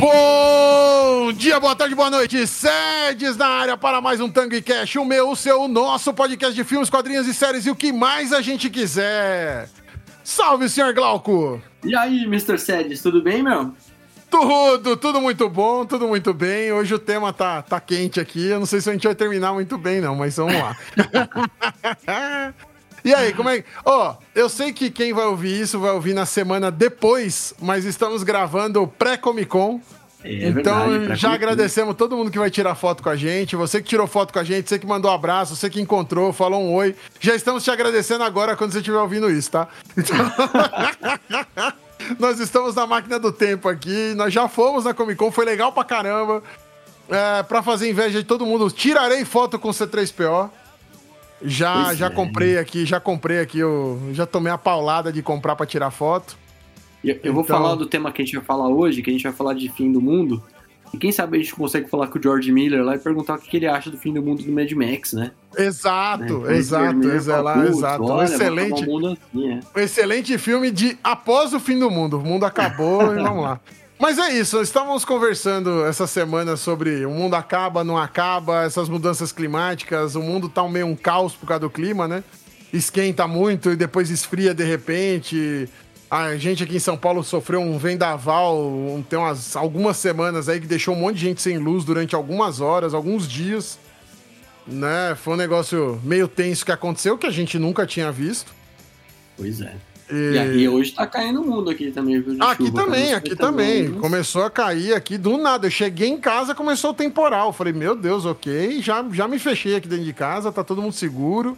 Bom dia, boa tarde, boa noite. Sedes na área para mais um Tango e Cash, o meu, o seu, o nosso podcast de filmes, quadrinhos e séries e o que mais a gente quiser. Salve, senhor Glauco! E aí, Mr. Sedes, tudo bem, meu? Tudo, tudo muito bom, tudo muito bem. Hoje o tema tá, tá quente aqui. Eu não sei se a gente vai terminar muito bem, não, mas vamos lá. E aí, como é que. Ó, oh, eu sei que quem vai ouvir isso vai ouvir na semana depois, mas estamos gravando pré-Comic Con. É então, verdade, já agradecemos todo mundo que vai tirar foto com a gente. Você que tirou foto com a gente, você que mandou um abraço, você que encontrou, falou um oi. Já estamos te agradecendo agora quando você estiver ouvindo isso, tá? Então... nós estamos na máquina do tempo aqui. Nós já fomos na Comic Con, foi legal pra caramba. É, pra fazer inveja de todo mundo, tirarei foto com C3PO. Já, já é. comprei aqui, já comprei aqui, eu já tomei a paulada de comprar para tirar foto. Eu, eu vou então... falar do tema que a gente vai falar hoje, que a gente vai falar de fim do mundo. E quem sabe a gente consegue falar com o George Miller lá e perguntar o que ele acha do fim do mundo do Mad Max, né? Exato, né? exato, exato, lá, exato. Olha, um excelente, assim, é. um excelente filme de após o fim do mundo. O mundo acabou e vamos lá. Mas é isso, estávamos conversando essa semana sobre o mundo acaba, não acaba, essas mudanças climáticas, o mundo tá meio um caos por causa do clima, né? Esquenta muito e depois esfria de repente. A gente aqui em São Paulo sofreu um vendaval, tem umas, algumas semanas aí que deixou um monte de gente sem luz durante algumas horas, alguns dias. Né? Foi um negócio meio tenso que aconteceu, que a gente nunca tinha visto. Pois é. E, e hoje tá caindo o mundo aqui também, viu? Aqui chuva, também, aqui também. Né? Começou a cair aqui do nada. Eu cheguei em casa, começou o temporal. Falei, meu Deus, ok. Já, já me fechei aqui dentro de casa, tá todo mundo seguro.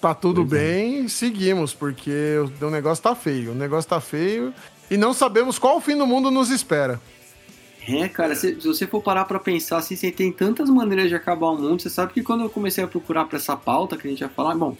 Tá tudo pois é. bem, é. seguimos, porque o, negócio tá feio. O negócio tá feio e não sabemos qual o fim do mundo nos espera. É, cara, se, se, você for parar pra pensar, assim, você tem tantas maneiras de acabar o mundo. Você sabe que quando eu comecei a procurar pra essa pauta que a gente ia falar, bom,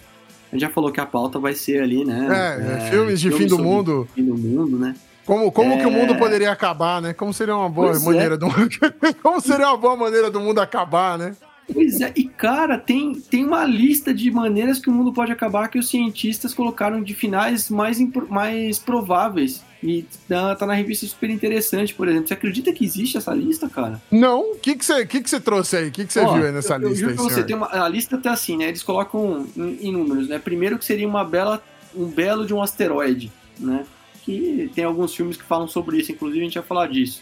a gente já falou que a pauta vai ser ali, né? É, é filmes de fim do mundo. Fim do mundo, né? Como, como é... que o mundo é. poderia acabar, né? Como seria uma boa pois é. maneira é. do Como seria uma boa maneira do mundo acabar, né? Pois é, e cara, tem, tem uma lista de maneiras que o mundo pode acabar que os cientistas colocaram de finais mais, mais prováveis. E tá, tá na revista super interessante, por exemplo. Você acredita que existe essa lista, cara? Não. O que, que, você, que, que você trouxe aí? O que, que você viu aí nessa eu, lista? Eu aí, você, tem uma, a lista tá assim, né? Eles colocam em, em números, né? Primeiro que seria uma bela, um belo de um asteroide, né? Que tem alguns filmes que falam sobre isso, inclusive a gente vai falar disso.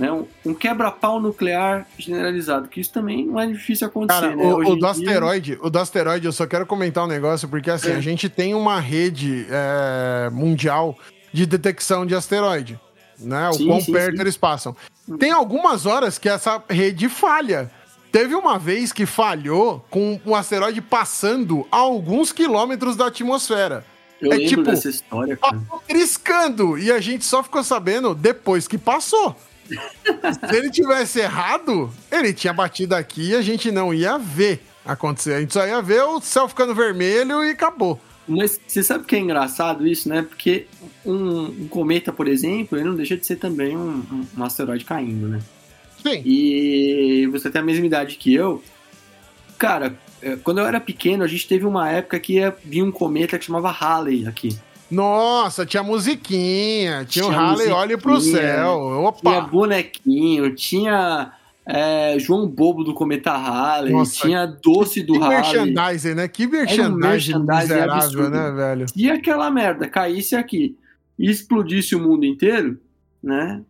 Né, um, um quebra-pau nuclear generalizado, que isso também não é difícil acontecer. Cara, né? o, o do asteroide, o do asteroide, eu só quero comentar um negócio, porque assim, é. a gente tem uma rede é, mundial de detecção de asteroide, né? O sim, quão sim, perto sim. eles passam. Tem algumas horas que essa rede falha. Teve uma vez que falhou com um asteroide passando a alguns quilômetros da atmosfera. Eu é lembro tipo, dessa história, cara. triscando. E a gente só ficou sabendo depois que passou. Se ele tivesse errado, ele tinha batido aqui e a gente não ia ver acontecer. A gente só ia ver o céu ficando vermelho e acabou. Mas você sabe que é engraçado isso, né? Porque um, um, cometa, por exemplo, ele não deixa de ser também um, um, um, asteroide caindo, né? Sim. E você tem a mesma idade que eu. Cara, é, quando eu era pequeno, a gente teve uma época que ia vir um cometa que chamava Halley aqui. Nossa, tinha musiquinha, tinha, tinha o Halley Olhe Pro Céu. Opa! Tinha bonequinho, tinha é, João Bobo do Cometa Halley, Nossa, tinha Doce do que Halley. Que merchandising, né? Que merchandising, um merchandising miserável, absurdo. né, velho? Se aquela merda caísse aqui e explodisse o mundo inteiro, né?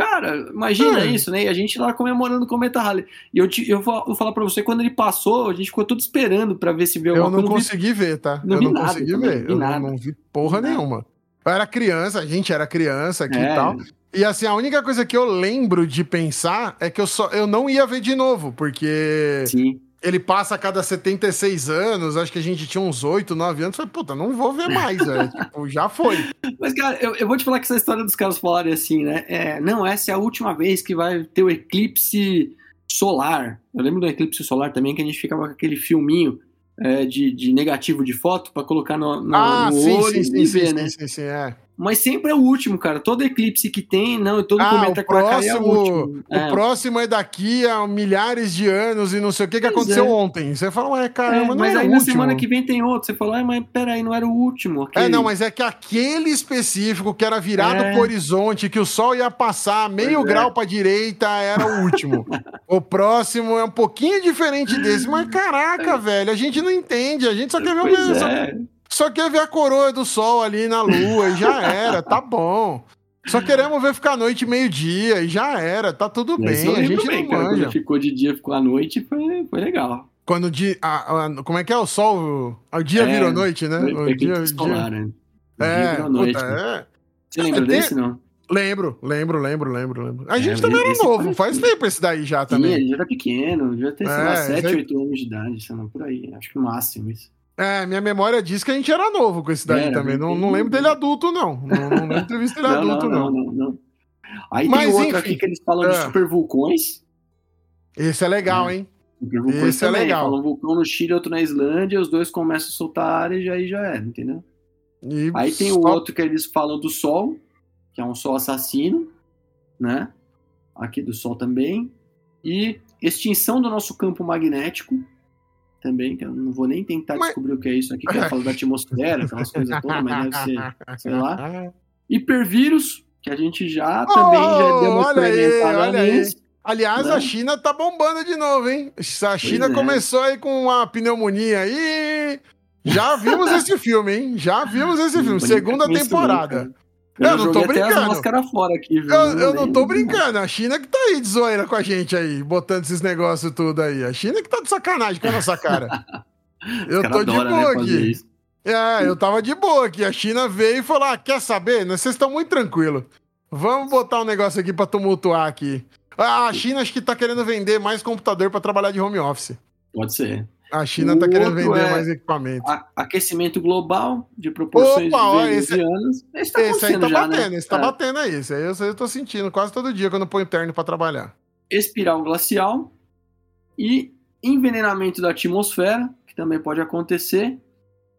Cara, imagina isso, né? E a gente lá comemorando o Cometa Halley. E eu, te, eu, vou, vou falar pra você, quando ele passou, a gente ficou tudo esperando pra ver se veio alguma Eu não consegui vi, ver, tá? Não eu não nada, consegui ver. eu não, não, vi porra nenhuma. Eu era criança, a gente era criança aqui é. e tal. E assim, a única coisa que eu lembro de pensar é que eu só eu não ia ver de novo, porque Sim. Ele passa a cada 76 anos, acho que a gente tinha uns 8, 9 anos, falei, puta, não vou ver mais, velho. tipo, já foi. Mas, cara, eu, eu vou te falar que essa história dos caras falarem assim, né? É, não, essa é a última vez que vai ter o eclipse solar. Eu lembro do eclipse solar também, que a gente ficava com aquele filminho é, de, de negativo de foto para colocar no, no, ah, no sim, olho sim, e sim, ver, sim, né? Sim, sim, é. Mas sempre é o último, cara. Todo eclipse que tem, não, todo ah, cometa o próximo, é o último. O é. próximo é daqui a milhares de anos e não sei o que que aconteceu é. ontem. Você fala, ué, caramba, é, Mas aí na semana que vem tem outro. Você fala, ah, mas peraí, não era o último. Aquele... É, não, mas é que aquele específico que era virado é. pro horizonte, que o sol ia passar meio é. grau pra direita, era o último. o próximo é um pouquinho diferente desse, mas caraca, velho, a gente não entende, a gente só quer ver o mesmo. Só quer ver a coroa do sol ali na lua e já era, tá bom. Só queremos ver ficar à noite meio-dia e já era, tá tudo bem. A gente bem, não cara, manja. Quando ficou de dia, ficou à noite, foi, foi legal. Quando o dia. A, a, como é que é o sol? O dia é, virou noite, né? O dia, dia... né? O é, dia noite, puta, né? é. Você lembra é, desse, não? Lembro, lembro, lembro, lembro, lembro. A é, gente também era novo, faz tempo esse daí já também. Sim, ele já era pequeno, já tem, sei lá, 7, 8 anos de idade, sei lá, por aí. Acho que o máximo isso. É, minha memória diz que a gente era novo com esse daí era, também. Não, não lembro dele adulto, não. Não, não lembro de ter visto ele adulto, não. Não. Aí Mas, tem outro enfim, aqui que eles falam é. de super vulcões. Esse é legal, é. hein? Esse é também. é legal. Um vulcão no Chile, outro na Islândia, os dois começam a soltar área e aí já é, entendeu? E aí tem o outro que eles falam do Sol, que é um Sol assassino, né? Aqui do Sol também. E extinção do nosso campo magnético, também, que eu não vou nem tentar mas... descobrir o que é isso aqui, que é falo da atmosfera, aquelas coisas todas, mas deve ser, sei lá. Hipervírus, que a gente já oh, também já deu uma olha aí, olha aí. Aliás, né? a China tá bombando de novo, hein? A China é. começou aí com uma pneumonia aí. Já vimos esse filme, hein? Já vimos esse filme. Segunda temporada. Eu, eu não tô brincando. fora aqui? Eu, eu não tô brincando. A China que tá aí de zoeira com a gente aí, botando esses negócios tudo aí. A China que tá de sacanagem com a nossa cara. eu tô de né, boa né, aqui. É, eu tava de boa aqui. A China veio e falou: ah, quer saber? Vocês estão muito tranquilos. Vamos botar um negócio aqui pra tumultuar aqui. Ah, a China acho que tá querendo vender mais computador para trabalhar de home office. Pode ser. A China está querendo vender é mais equipamento. Aquecimento global de proporções Opa, ó, esse, anos. Esse, tá esse aí tá já, né? batendo, né? esse tá é. batendo aí. Esse aí eu, tô sentindo quase todo dia quando eu ponho terno para trabalhar. Espiral glacial e envenenamento da atmosfera, que também pode acontecer.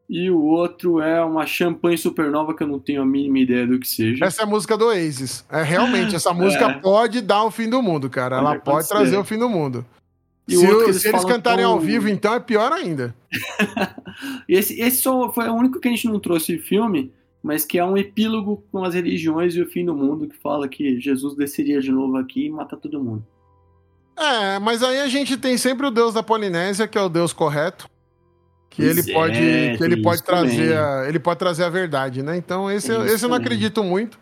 E o outro é uma champanhe supernova que eu não tenho a mínima ideia do que seja. Essa é a música do Oasis. É realmente, essa música é. pode dar o fim do mundo, cara. Ela pode, pode trazer o fim do mundo. E se, o, eles, se eles cantarem ao vivo, então é pior ainda. esse esse só foi o único que a gente não trouxe filme, mas que é um epílogo com as religiões e o fim do mundo, que fala que Jesus desceria de novo aqui e mata todo mundo. É, mas aí a gente tem sempre o Deus da Polinésia, que é o Deus correto. Que ele é, pode, que ele pode trazer, a, ele pode trazer a verdade, né? Então esse, esse eu não acredito muito.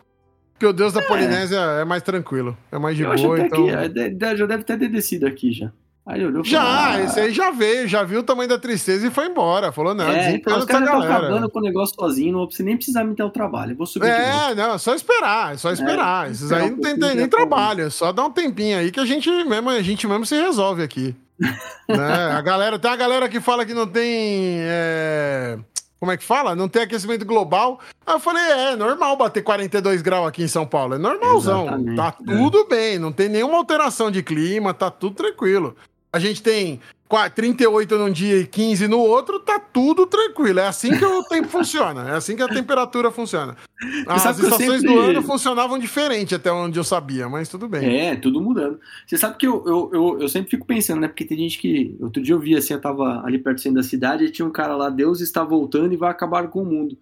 Porque o Deus da é. Polinésia é mais tranquilo, é mais de eu boa. então... que é, já deve ter descido aqui já. Aí olhou Já, ah, esse aí já veio, já viu o tamanho da tristeza e foi embora. Falou, não, é, então os caras estão acabando com o negócio sozinho, não precisa nem precisar me ter o trabalho. Eu vou subir É, não, é só esperar, é só esperar. É, Esses aí não tem, nem trabalho, é só dar um tempinho aí que a gente mesmo, a gente mesmo se resolve aqui. né? A galera, tem a galera que fala que não tem. É... Como é que fala? Não tem aquecimento global. Aí eu falei, é, é normal bater 42 graus aqui em São Paulo. É normalzão. Exatamente, tá é. tudo bem, não tem nenhuma alteração de clima, tá tudo tranquilo a gente tem 38 num dia e 15 no outro, tá tudo tranquilo. É assim que o tempo funciona. É assim que a temperatura funciona. As estações sempre... do ano funcionavam diferente até onde eu sabia, mas tudo bem. É, tudo mudando. Você sabe que eu, eu, eu, eu, sempre fico pensando, né? Porque tem gente que. Outro dia eu vi assim, eu tava ali perto do centro da cidade e tinha um cara lá, Deus está voltando e vai acabar com o mundo.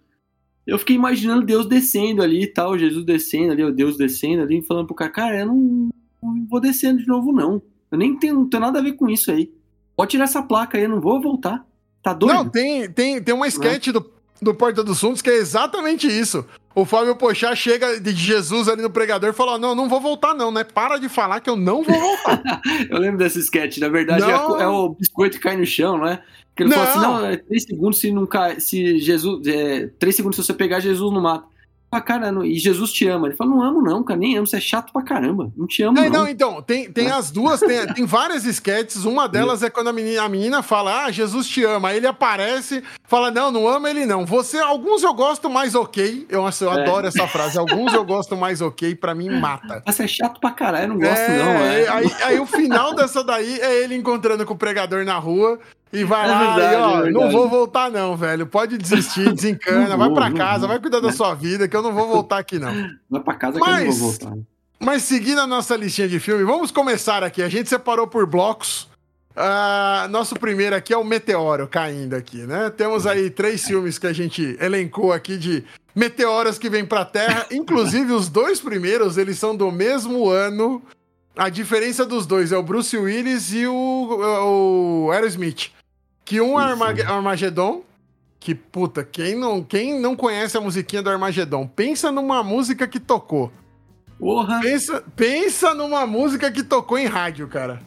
Eu fiquei imaginando Deus descendo ali e tal, Jesus descendo ali, o Deus descendo ali, falando pro cara, cara, eu não, não vou descendo de novo, não. Eu nem tenho, não tenho nada a ver com isso aí. Pode tirar essa placa aí, eu não vou voltar. Tá doido? Não, tem, tem, tem uma sketch é. do, do Porta dos Fundos que é exatamente isso. O Fábio Pochá chega de Jesus ali no pregador e fala: Não, não vou voltar, não, né? Para de falar que eu não vou voltar. eu lembro desse sketch, na verdade é, é, o biscoito que cai no chão, não é? Que ele não. fala assim: Não, é três segundos se não cai, se Jesus. É, três segundos se você pegar Jesus no pra caramba. E Jesus te ama. Ele fala, não amo não, cara, nem amo, você é chato pra caramba. Não te amo é, não. Não, então, tem, tem as duas, tem, tem várias sketches. Uma delas é quando a menina, a menina fala, ah, Jesus te ama. Aí ele aparece, fala, não, não ama ele não. Você, alguns eu gosto mais ok. Eu, eu é. adoro essa frase. Alguns eu gosto mais ok, pra mim mata. Você é chato pra caralho, eu não gosto é, não. É. Aí, aí o final dessa daí é ele encontrando com o pregador na rua. E vai é lá verdade, e, ó, é não vou voltar não, velho. Pode desistir, desencana, vai para casa, vai cuidar da sua vida, que eu não vou voltar aqui não. Vai para casa mas, que eu não vou voltar. Mas seguindo a nossa listinha de filme, vamos começar aqui. A gente separou por blocos. Uh, nosso primeiro aqui é o Meteoro caindo aqui, né? Temos aí três filmes que a gente elencou aqui de meteoros que vêm para a Terra. Inclusive, os dois primeiros, eles são do mesmo ano. A diferença dos dois é o Bruce Willis e o, o Aerosmith. Que um é Armag Armagedon, que, puta, quem não, quem não conhece a musiquinha do Armagedon, pensa numa música que tocou. Porra! Pensa, pensa numa música que tocou em rádio, cara.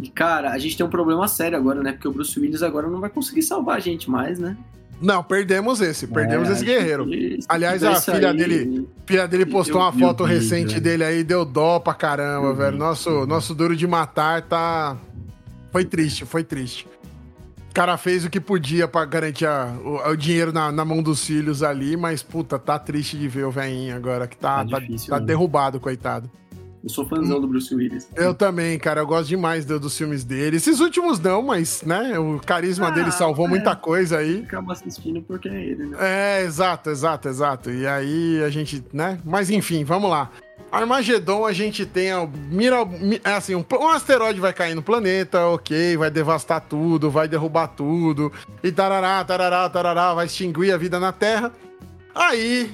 E, cara, a gente tem um problema sério agora, né? Porque o Bruce Willis agora não vai conseguir salvar a gente mais, né? Não, perdemos esse, perdemos é, esse guerreiro. Aliás, a filha aí, dele, filha dele postou uma foto recente dele aí, deu dó pra caramba, velho. Nosso, nosso duro de matar tá. Foi triste, foi triste. O cara fez o que podia para garantir a, o, o, dinheiro na, na, mão dos filhos ali, mas puta, tá triste de ver o velhinho agora, que tá, tá, difícil, tá, tá derrubado, coitado. Eu sou fãzão do Bruce Willis. Eu também, cara. Eu gosto demais do, dos filmes dele. Esses últimos não, mas, né? O carisma ah, dele salvou é. muita coisa aí. Acaba assistindo porque é ele, né? É, exato, exato, exato. E aí a gente, né? Mas enfim, vamos lá. Armagedon, a gente tem a mira, é assim, um, um, asteroide vai cair no planeta, ok, vai devastar tudo, vai derrubar tudo, e tarará, tarará, tarará, vai extinguir a vida na Terra. Aí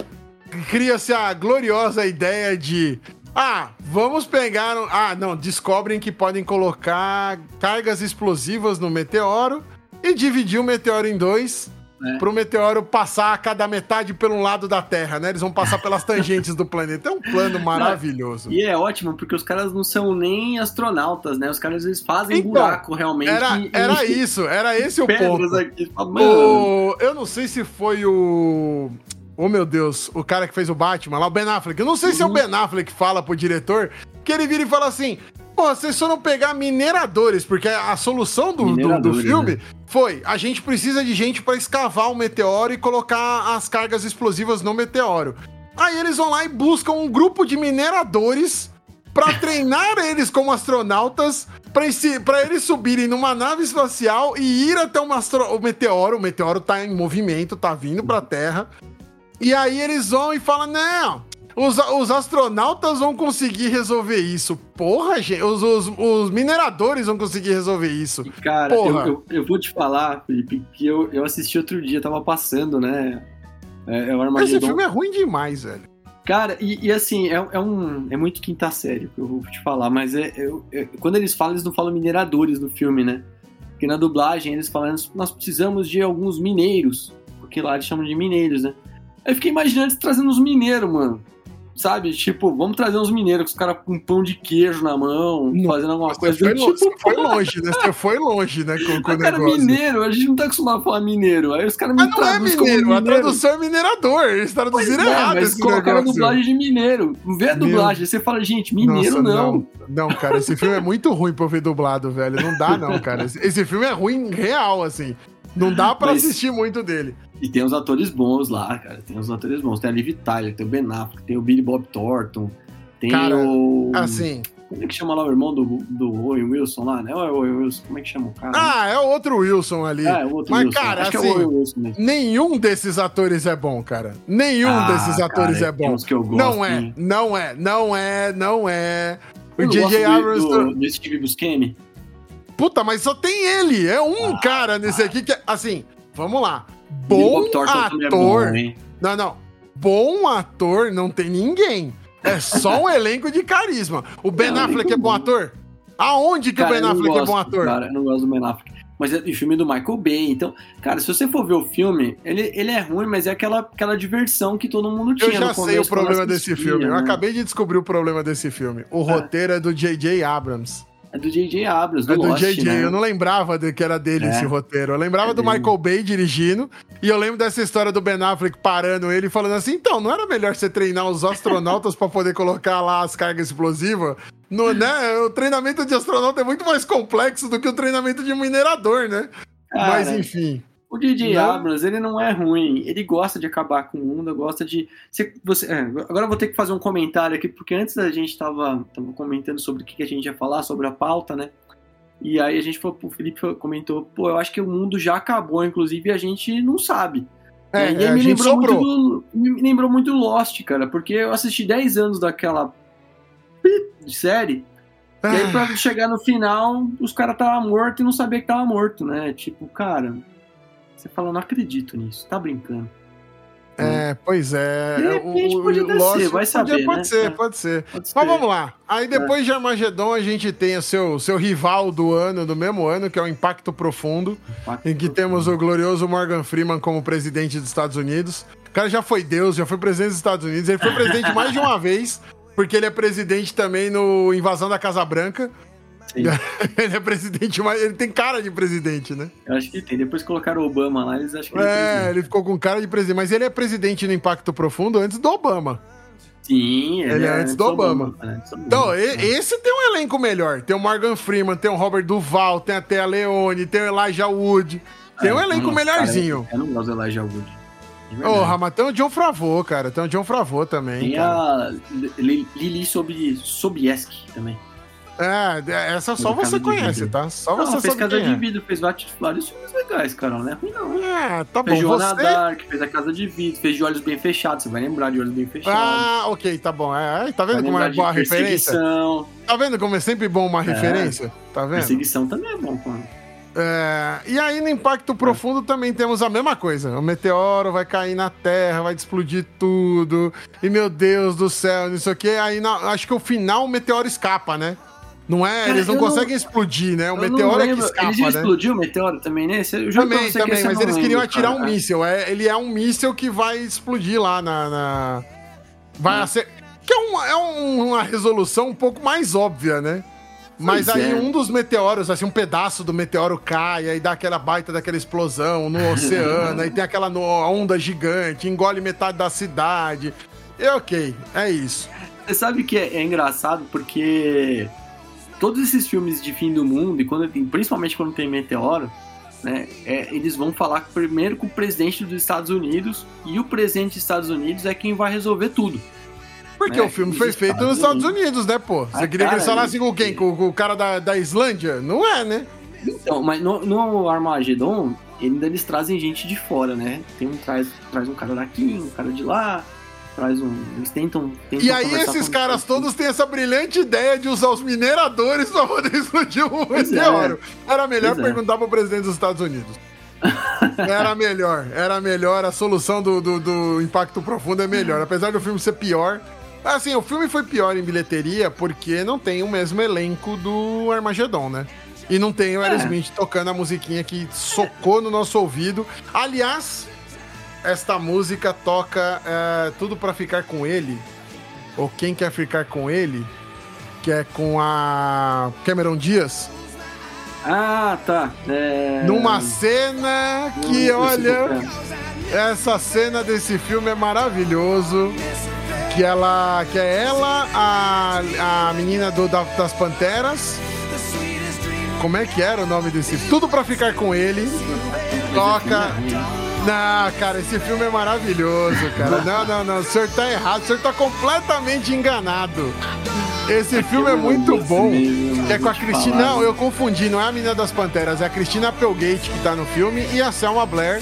cria-se a gloriosa ideia de ah, vamos pegar. Ah, não, descobrem que podem colocar cargas explosivas no meteoro e dividir o meteoro em dois. É. Para o meteoro passar a cada metade pelo lado da Terra, né? Eles vão passar pelas tangentes do planeta. É um plano maravilhoso. E é ótimo, porque os caras não são nem astronautas, né? Os caras eles fazem então, buraco realmente. Era, era isso, era esse o ponto. Aqui, o, eu não sei se foi o. Oh, meu Deus, o cara que fez o Batman lá, o Ben Affleck. Eu não sei uhum. se é o uhum. Ben Affleck que fala pro diretor, que ele vira e fala assim: Pô, vocês não pegar mineradores, porque a solução do, do, do filme né? foi: a gente precisa de gente para escavar o meteoro e colocar as cargas explosivas no meteoro. Aí eles vão lá e buscam um grupo de mineradores para treinar eles como astronautas, para eles subirem numa nave espacial e ir até uma o meteoro. O meteoro tá em movimento, tá vindo pra Terra. E aí eles vão e falam: não, os, os astronautas vão conseguir resolver isso. Porra, gente, os, os, os mineradores vão conseguir resolver isso. Cara, eu, eu, eu, vou te falar, Felipe, que eu, eu assisti outro dia, tava passando, né? É, é o Armagedon. Esse filme é ruim demais, velho. Cara, e, e, assim, é, é, um. É muito quinta série que eu vou te falar, mas é, é, é, quando eles falam, eles não falam mineradores no filme, né? Porque na dublagem eles falam, nós precisamos de alguns mineiros. Porque lá eles chamam de mineiros, né? Aí eu fiquei imaginando eles trazendo os mineiros, mano. Sabe? Tipo, vamos trazer uns mineiros com os caras com pão de queijo na mão, não, fazendo alguma coisa. Foi, tipo, longe, foi longe, né? Você foi longe, né? Com, com o cara, mineiro, a gente não tá acostumado a falar mineiro. Aí os caras me Mas não é mineiro, a tradução é minerador. Eles traduziram pois é, errado. Mas colocaram a dublagem de mineiro. Vê a dublagem, Meu... você fala, gente, mineiro Nossa, não. não. Não, cara, esse filme é muito ruim pra eu ver dublado, velho. Não dá, não, cara. Esse filme é ruim real, assim. Não dá para Mas... assistir muito dele. E tem uns atores bons lá, cara. Tem uns atores bons. Tem a Liv Tyler, tem o Ben Affleck, tem o Billy Bob Thornton, tem cara, o... assim... Como é que chama lá o irmão do, do Owen Wilson lá, né? É o Owen Wilson, como é que chama o cara? Ah, é o outro Wilson ali. É, o outro Mas, Wilson. cara, Acho assim, é Wilson, nenhum desses atores é bom, cara. Nenhum ah, desses atores cara, é bom. Que eu gosto, não é, hein? não é, não é, não é. O J.J. Abrams... Do, do, do Steve Buscemi? Puta, mas só tem ele. É um ah, cara nesse aqui que, é, assim, vamos lá. Bom ator. É bom, não, não. Bom ator não tem ninguém. É só um elenco de carisma. O Ben é, Affleck é bom ator? Aonde que cara, o Ben Affleck gosto, é bom ator? Cara, eu não gosto do Ben Affleck. Mas é o filme do Michael Bay. Então, cara, se você for ver o filme, ele, ele é ruim, mas é aquela, aquela diversão que todo mundo tinha. Eu já sei o problema desse filme. Né? Eu acabei de descobrir o problema desse filme. O é. roteiro é do J.J. Abrams. É do J.J. Abrams, do É do J.J., né? eu não lembrava de que era dele é. esse roteiro. Eu lembrava é do dele. Michael Bay dirigindo, e eu lembro dessa história do Ben Affleck parando ele e falando assim, então, não era melhor você treinar os astronautas para poder colocar lá as cargas explosivas? No, né? O treinamento de astronauta é muito mais complexo do que o treinamento de minerador, né? Cara, Mas, enfim... O DJ não. Abrams, ele não é ruim, ele gosta de acabar com o mundo, gosta de. Você, você, é, agora eu vou ter que fazer um comentário aqui, porque antes a gente estava tava comentando sobre o que a gente ia falar, sobre a pauta, né? E aí a gente falou, o Felipe comentou, pô, eu acho que o mundo já acabou, inclusive a gente não sabe. É, e aí me lembrou, muito do, me lembrou muito Lost, cara, porque eu assisti 10 anos daquela série, ah. e aí pra ah. chegar no final, os caras estavam mortos e não sabia que tava morto, né? Tipo, cara, você fala, não acredito nisso, tá brincando. É, pois é. De repente o, pode o ser, vai saber, podia, Pode né? ser, é. pode ser. Pode Mas vamos lá. Aí depois é. de Armagedon a gente tem o seu, seu rival do ano, do mesmo ano, que é o Impacto Profundo, Impacto em que Profundo. temos o glorioso Morgan Freeman como presidente dos Estados Unidos. O cara já foi Deus, já foi presidente dos Estados Unidos. Ele foi presidente mais de uma vez, porque ele é presidente também no Invasão da Casa Branca. ele é presidente, mas ele tem cara de presidente, né? Eu acho que tem. Depois colocaram o Obama lá, eles acham que ele é. É, ele ficou com cara de presidente, mas ele é presidente no Impacto Profundo antes do Obama. Sim, ele, ele é, antes do Obama. Obama. Então, é. esse tem um elenco melhor. Tem o Morgan Freeman, tem o Robert Duval, tem até a Leone, tem o Elijah Wood. Tem é, um elenco nossa, melhorzinho. Cara, eu não gosto do Elijah Wood. Ô, oh, mas tem o John Favreau, cara. Tem o John Favreau também. Tem cara. a Lili Sobieski também. É, essa só você conhece, tá? Só não, você fez Casa de é. Vidro, fez vários filmes legais, cara. Não é ruim, não. É, tá fez bom. Joana você... Dark, fez a Casa de Vidro, fez de Olhos Bem Fechados. Você vai lembrar de Olhos Bem Fechados. Ah, ok, tá bom. É, tá vendo como é boa a referência? Tá vendo como é sempre bom uma é. referência? Tá vendo? Perseguição também é bom, mano. É, e aí no Impacto Profundo também temos a mesma coisa. O meteoro vai cair na Terra, vai explodir tudo. E meu Deus do céu, não sei o que. Aí na, acho que o final o meteoro escapa, né? Não é? Cara, eles não conseguem não, explodir, né? O meteoro é que escapa, eles né? explodiu o meteoro também, né? Eu também, também, mas eles queriam atirar cara. um míssil. É, ele é um míssil que vai explodir lá na... na... Vai hum. ser... Que é, uma, é uma resolução um pouco mais óbvia, né? Mas pois aí é. um dos meteoros, assim, um pedaço do meteoro cai, aí dá aquela baita daquela explosão no oceano, aí tem aquela onda gigante, engole metade da cidade. E ok, é isso. Você sabe que é, é engraçado porque todos esses filmes de fim do mundo, e quando principalmente quando tem meteoro, né, é, eles vão falar primeiro com o presidente dos Estados Unidos, e o presidente dos Estados Unidos é quem vai resolver tudo. Porque né? o filme foi feito nos Estados Unidos, né, pô? Você ah, queria que eles falassem com quem? Com, com, o cara da, da Islândia? Não é, né? Então, mas no, no Armageddon, ainda eles trazem gente de fora, né? Tem um, traz, traz um cara daqui, um cara de lá, traz um. Eles tentam. tentam e aí esses caras todos têm essa brilhante ideia de usar os mineradores pra poder explodir o é. meteoro. É. Era melhor pois é. perguntar é. pro presidente dos Estados Unidos. era melhor, era melhor. A solução do, do, do, impacto profundo é melhor. Apesar do filme ser pior. Assim, o filme foi pior em bilheteria porque não tem o mesmo elenco do Armagedon, né? E não tem o Aerosmith é. tocando a musiquinha que socou no nosso ouvido. Aliás, esta música toca é, Tudo para Ficar com Ele, ou Quem Quer Ficar com Ele, que é com a Cameron Diaz. Ah, tá. É... Numa cena que, olha, essa cena desse filme é maravilhoso. Que ela, que é ela, a, a menina do, da, das Panteras. Como é que era o nome desse? Tudo para ficar com ele. Toca não, cara, esse filme é maravilhoso, cara. Não, não, não. O senhor tá errado. O senhor tá completamente enganado. Esse filme é muito bom. É com a Cristina. Não, eu confundi. Não é a Menina das Panteras. É a Cristina Applegate que tá no filme e a Selma Blair.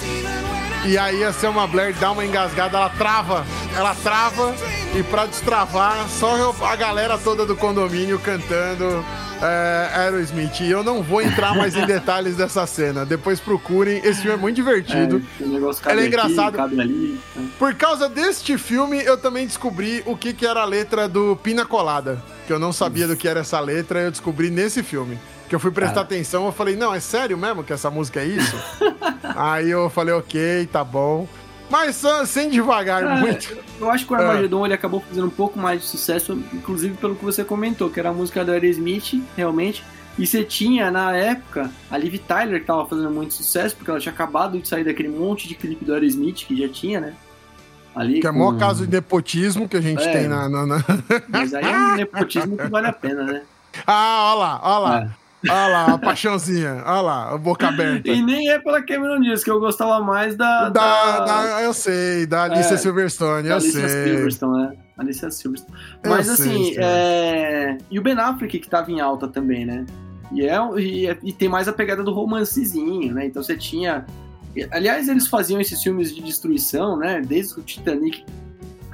E aí a Selma Blair dá uma engasgada, ela trava. Ela trava e pra destravar, só a galera toda do condomínio cantando é, Aerosmith. E eu não vou entrar mais em detalhes dessa cena. Depois procurem. Esse filme é muito divertido. É, Ele é engraçado. Aqui, ali, né? Por causa deste filme, eu também descobri o que, que era a letra do Pina Colada. Que eu não sabia do que era essa letra, eu descobri nesse filme. Que eu fui prestar Cara. atenção, eu falei, não, é sério mesmo que essa música é isso? Aí eu falei, ok, tá bom. Mas sem devagar Cara, muito. Eu acho que o Armagedon ah. ele acabou fazendo um pouco mais de sucesso, inclusive pelo que você comentou, que era a música do Aerosmith, realmente. E você tinha, na época, a Liv Tyler, que tava fazendo muito sucesso, porque ela tinha acabado de sair daquele monte de clipe do Aerosmith que já tinha, né? Ali que é o maior caso de nepotismo que a gente é, tem na, na, na, Mas aí é um nepotismo que vale a pena, né? Ah, olha lá, olha lá. É. Olha lá, a paixãozinha. Olha lá, a boca aberta. E nem é pela Cameron Diaz, que eu gostava mais da. Da, da... da eu sei, da Alicia é, Silverstone, eu Alicia sei. Silverstone, né? Alicia Silverstone. Mas eu assim, sei, é... e o Ben Affleck que tava em alta também, né? E, é, e, e tem mais a pegada do romancezinho, né? Então você tinha. Aliás, eles faziam esses filmes de destruição, né? Desde o Titanic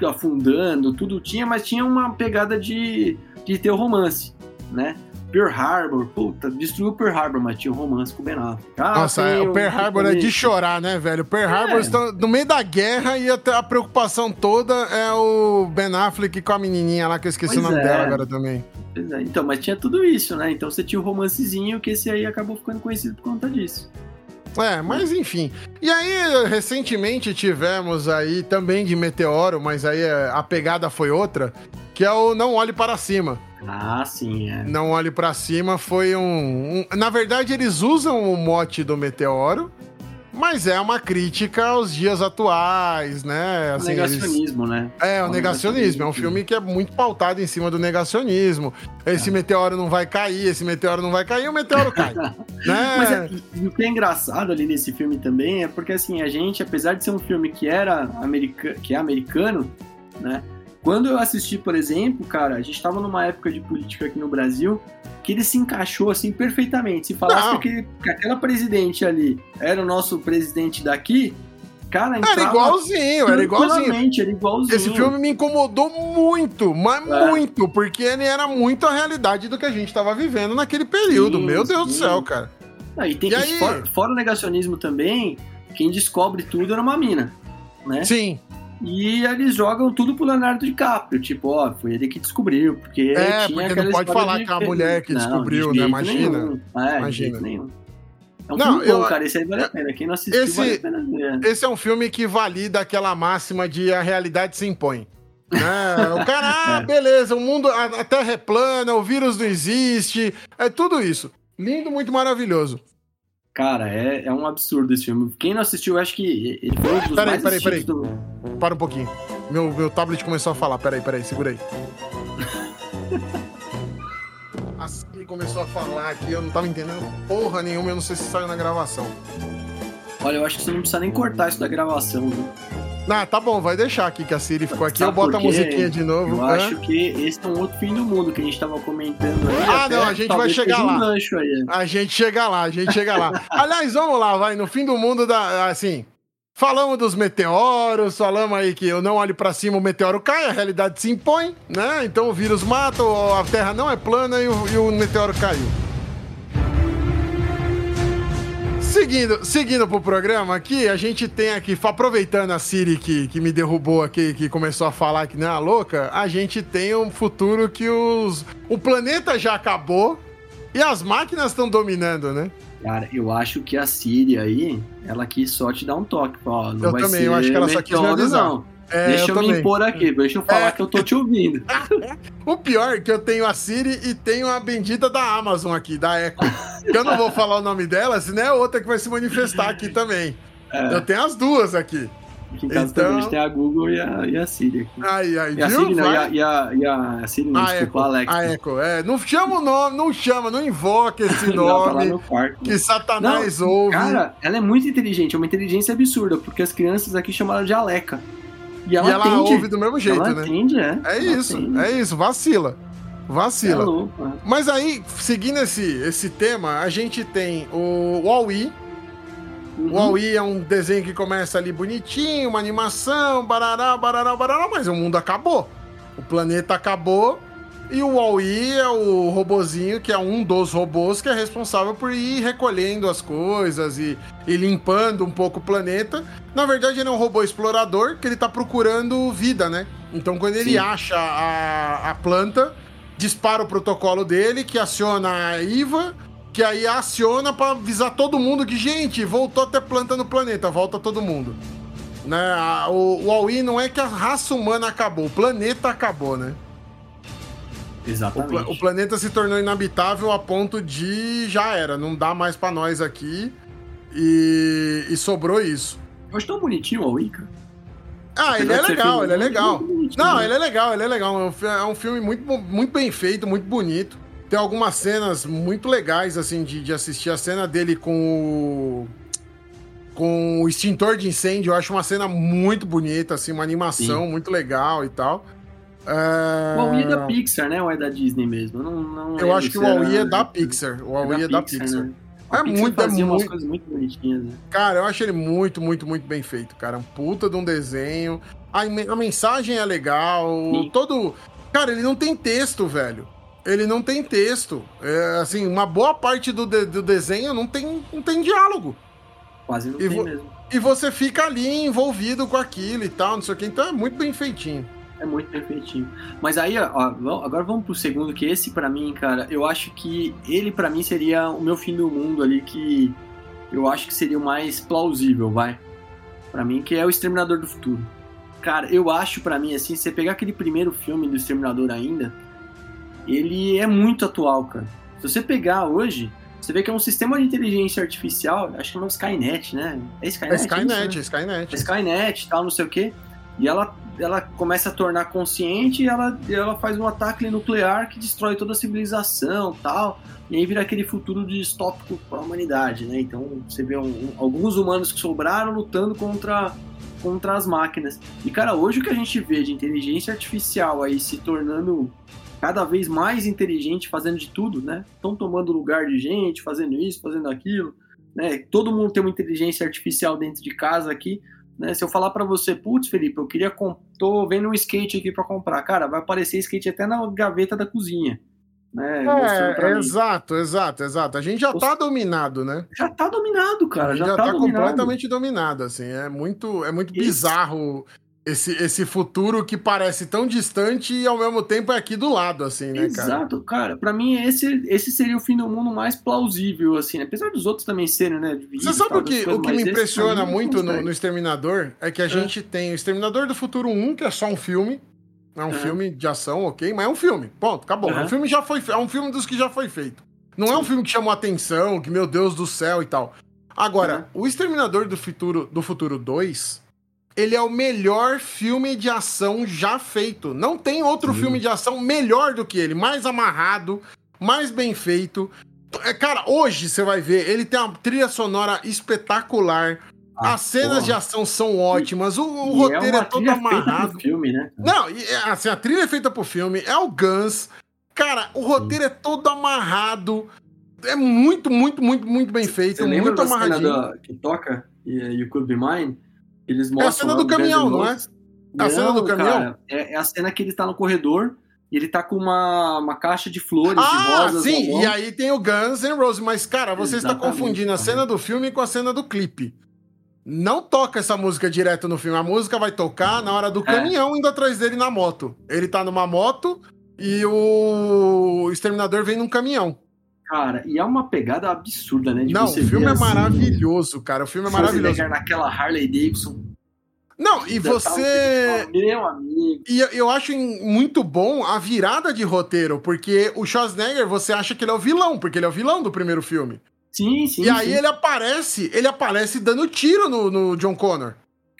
afundando, tudo tinha, mas tinha uma pegada de, de ter o romance, né? Pearl Harbor, puta, destruiu Pearl Harbor, mas tinha um romance com o Ben Affleck. Ah, Nossa, é, o Pearl Harbor é de chorar, né, velho? O Pearl é. Harbor está no meio da guerra e até a preocupação toda é o Ben Affleck com a menininha lá, que eu esqueci pois o nome é. dela agora também. É. Então, mas tinha tudo isso, né? Então você tinha o um romancezinho que esse aí acabou ficando conhecido por conta disso. É, mas enfim. E aí, recentemente tivemos aí também de Meteoro, mas aí a pegada foi outra, que é o Não Olhe Para Cima. Ah, sim, é. Não Olhe Para Cima foi um, um, Na verdade, eles usam o mote do Meteoro, mas é uma crítica aos dias atuais, né? Assim, o negacionismo, eles... né? É, o, o negacionismo. negacionismo. É um filme que é muito pautado em cima do negacionismo. Esse é. meteoro não vai cair, esse meteoro não vai cair, o meteoro cai. né? Mas é, o que é engraçado ali nesse filme também é porque, assim, a gente, apesar de ser um filme que era americano, que é americano, né? Quando eu assisti, por exemplo, cara, a gente estava numa época de política aqui no Brasil que ele se encaixou assim perfeitamente. Se falasse que, que aquela presidente ali era o nosso presidente daqui, Cara, era igualzinho, era igualzinho. Era igualzinho. Esse filme me incomodou muito, mas é. muito, porque ele era muito a realidade do que a gente estava vivendo naquele período. Sim, Meu Deus sim. do céu, cara. Ah, e tem e que, aí... fora, fora, o negacionismo também, quem descobre tudo era uma mina, né? Sim. E eles jogam tudo pro Leonardo DiCaprio, tipo, ó, foi ele que descobriu, porque é, tinha porque não pode falar de... que é a mulher que não, descobriu, né? Imagina. Nenhum. É, Imagina. nenhum. É um não, filme eu, bom, cara, esse aí vale a pena. Quem não assistiu, esse, vale a pena ver. Esse é um filme que valida aquela máxima de a realidade se impõe. Né? o cara, ah, é. beleza, o mundo, a, a Terra é plana, o vírus não existe, é tudo isso. Lindo, muito maravilhoso. Cara, é, é um absurdo esse filme. Quem não assistiu, acho que ele foi um dos peraí, mais peraí, peraí. Do... Para um pouquinho. Meu, meu tablet começou a falar. Peraí, peraí, segura aí. assim começou a falar aqui, eu não tava entendendo porra nenhuma, eu não sei se saiu na gravação. Olha, eu acho que você não precisa nem cortar isso da gravação, viu? Ah, tá bom, vai deixar aqui que a Siri ficou aqui. eu boto a musiquinha de novo. Eu acho que esse é um outro fim do mundo que a gente tava comentando aí. Ah, não, a gente vai chegar lá. Um a gente chega lá, a gente chega lá. Aliás, vamos lá, vai. No fim do mundo, da, assim, Falamos dos meteoros, falamos aí que eu não olho para cima, o meteoro cai, a realidade se impõe, né? Então o vírus mata, a Terra não é plana e o, e o meteoro caiu. Seguindo, seguindo pro programa aqui, a gente tem aqui, aproveitando a Siri que, que me derrubou aqui, que começou a falar que não é a louca, a gente tem um futuro que os, o planeta já acabou e as máquinas estão dominando, né? Cara, eu acho que a Siri aí, ela quis só te dar um toque. Ó, não eu vai também, eu acho que ela só quis me avisar. Não. É, deixa eu, eu me impor aqui, deixa eu falar é. que eu tô te ouvindo. o pior é que eu tenho a Siri e tenho a bendita da Amazon aqui, da Echo. eu não vou falar o nome dela, senão é outra que vai se manifestar aqui também. É. Eu tenho as duas aqui. Aqui em casa então... também a gente tem a Google e a, e a Siri. Aqui. Aí, e a Siri não, e a, e a, e a Siri não, a desculpa. A Echo, é. Não chama o nome, não chama, não invoca esse nome não, tá quarto, que Satanás não, ouve. Cara, ela é muito inteligente, é uma inteligência absurda, porque as crianças aqui chamaram de Aleca. E ela, e ela ouve do mesmo jeito, ela né? Atende, é. É isso, atende. é isso, vacila. Vacila. É louco, é. Mas aí, seguindo esse, esse tema, a gente tem o Huawei, Uhum. É um desenho que começa ali bonitinho, uma animação, barará, barará, barará, mas o mundo acabou. O planeta acabou e o Aoi é o robozinho que é um dos robôs que é responsável por ir recolhendo as coisas e, e limpando um pouco o planeta. Na verdade, ele é um robô explorador que ele tá procurando vida, né? Então, quando ele Sim. acha a, a planta, dispara o protocolo dele, que aciona a IVA que aí aciona para avisar todo mundo que, gente, voltou a ter planta no planeta, volta todo mundo. Né? O, o Aui não é que a raça humana acabou, o planeta acabou, né? Exatamente. O, o, planeta se tornou inabitável a ponto de já era, não dá mais para nós aqui. E, e, sobrou isso. Eu acho tão bonitinho o cara. Ah, ele é legal, ele é legal. Não, né? ele é legal, ele é legal. É um filme muito, muito bem feito, muito bonito. Tem algumas cenas muito legais, assim, de, de assistir. A cena dele com o. Com o extintor de incêndio, eu acho uma cena muito bonita, assim, uma animação Sim. muito legal e tal. É... O Huawei é da Pixar, né? Ou é da Disney mesmo? Não, não eu acho que o Huawei é da Pixar. O é da Pixar. É, da Pixar. Né? é muito, é muito... coisas muito bonitinhas, né? Cara, eu acho ele muito, muito, muito bem feito, cara. Um puta de um desenho. A, a mensagem é legal. Sim. Todo. Cara, ele não tem texto, velho. Ele não tem texto. É, assim, uma boa parte do, de, do desenho não tem, não tem diálogo. Quase não e tem mesmo. E você fica ali envolvido com aquilo e tal, não sei o que. Então é muito bem feitinho. É muito bem feitinho. Mas aí, ó, agora vamos pro segundo, que esse para mim, cara, eu acho que ele para mim seria o meu fim do mundo ali, que eu acho que seria o mais plausível, vai. para mim, que é o Exterminador do Futuro. Cara, eu acho para mim, assim, se você pegar aquele primeiro filme do Exterminador ainda, ele é muito atual, cara. Se você pegar hoje, você vê que é um sistema de inteligência artificial, acho que é o Skynet, né? É Skynet? É Skynet, isso, né? é Skynet. É Skynet tal, não sei o quê. E ela, ela começa a tornar consciente e ela, ela faz um ataque nuclear que destrói toda a civilização tal. E aí vira aquele futuro distópico para a humanidade, né? Então você vê um, um, alguns humanos que sobraram lutando contra, contra as máquinas. E cara, hoje o que a gente vê de inteligência artificial aí se tornando cada vez mais inteligente, fazendo de tudo, né? Estão tomando lugar de gente, fazendo isso, fazendo aquilo, né? Todo mundo tem uma inteligência artificial dentro de casa aqui, né? Se eu falar para você, putz, Felipe, eu queria tô vendo um skate aqui para comprar, cara, vai aparecer skate até na gaveta da cozinha. Né, é, exato, exato, exato. A gente já tá dominado, né? Já tá dominado, cara. Já, já tá, tá completamente dominado, assim. É muito, é muito bizarro esse, esse futuro que parece tão distante e ao mesmo tempo é aqui do lado, assim, né, Exato, cara? Exato, cara. Pra mim, esse, esse seria o fim do mundo mais plausível, assim, né? apesar dos outros também serem, né? Você sabe o que, o que me impressiona muito no, no, Exterminador? É que a é. gente tem o Exterminador do Futuro 1, que é só um filme. É um filme de ação, ok, mas é um filme. Ponto, acabou. Uhum. Um filme já foi, é um filme dos que já foi feito. Não Sim. é um filme que chamou atenção, que meu Deus do céu e tal. Agora, uhum. o Exterminador do Futuro, do Futuro 2 ele é o melhor filme de ação já feito. Não tem outro Sim. filme de ação melhor do que ele. Mais amarrado, mais bem feito. É, cara, hoje você vai ver, ele tem uma trilha sonora espetacular. Ah, As cenas porra. de ação são ótimas, o, o roteiro é, é todo amarrado. Filme, né? Não, assim, a trilha é feita pro filme, é o Guns. Cara, o roteiro é todo amarrado. É muito, muito, muito, muito bem feito. Você muito amarradinho. que toca You Could Be Mine? Eles mostram. É a cena do caminhão, não é? É a cena do caminhão? Cara, é, é, a cena que ele tá no corredor e ele tá com uma, uma caixa de flores, ah, de rosas. Sim, e aí tem o Guns N' Roses. Mas, cara, você Exatamente, está confundindo a cena do filme com a cena do clipe. Não toca essa música direto no filme. A música vai tocar na hora do é. caminhão indo atrás dele na moto. Ele tá numa moto e o exterminador vem num caminhão. Cara, e é uma pegada absurda, né? não, o filme é assim, maravilhoso, cara. O filme é maravilhoso. naquela Harley Davidson. Não, e você. Meu amigo. E eu acho muito bom a virada de roteiro, porque o Schwarzenegger, você acha que ele é o vilão, porque ele é o vilão do primeiro filme. Sim, sim. E aí sim. ele aparece, ele aparece dando tiro no, no John Connor.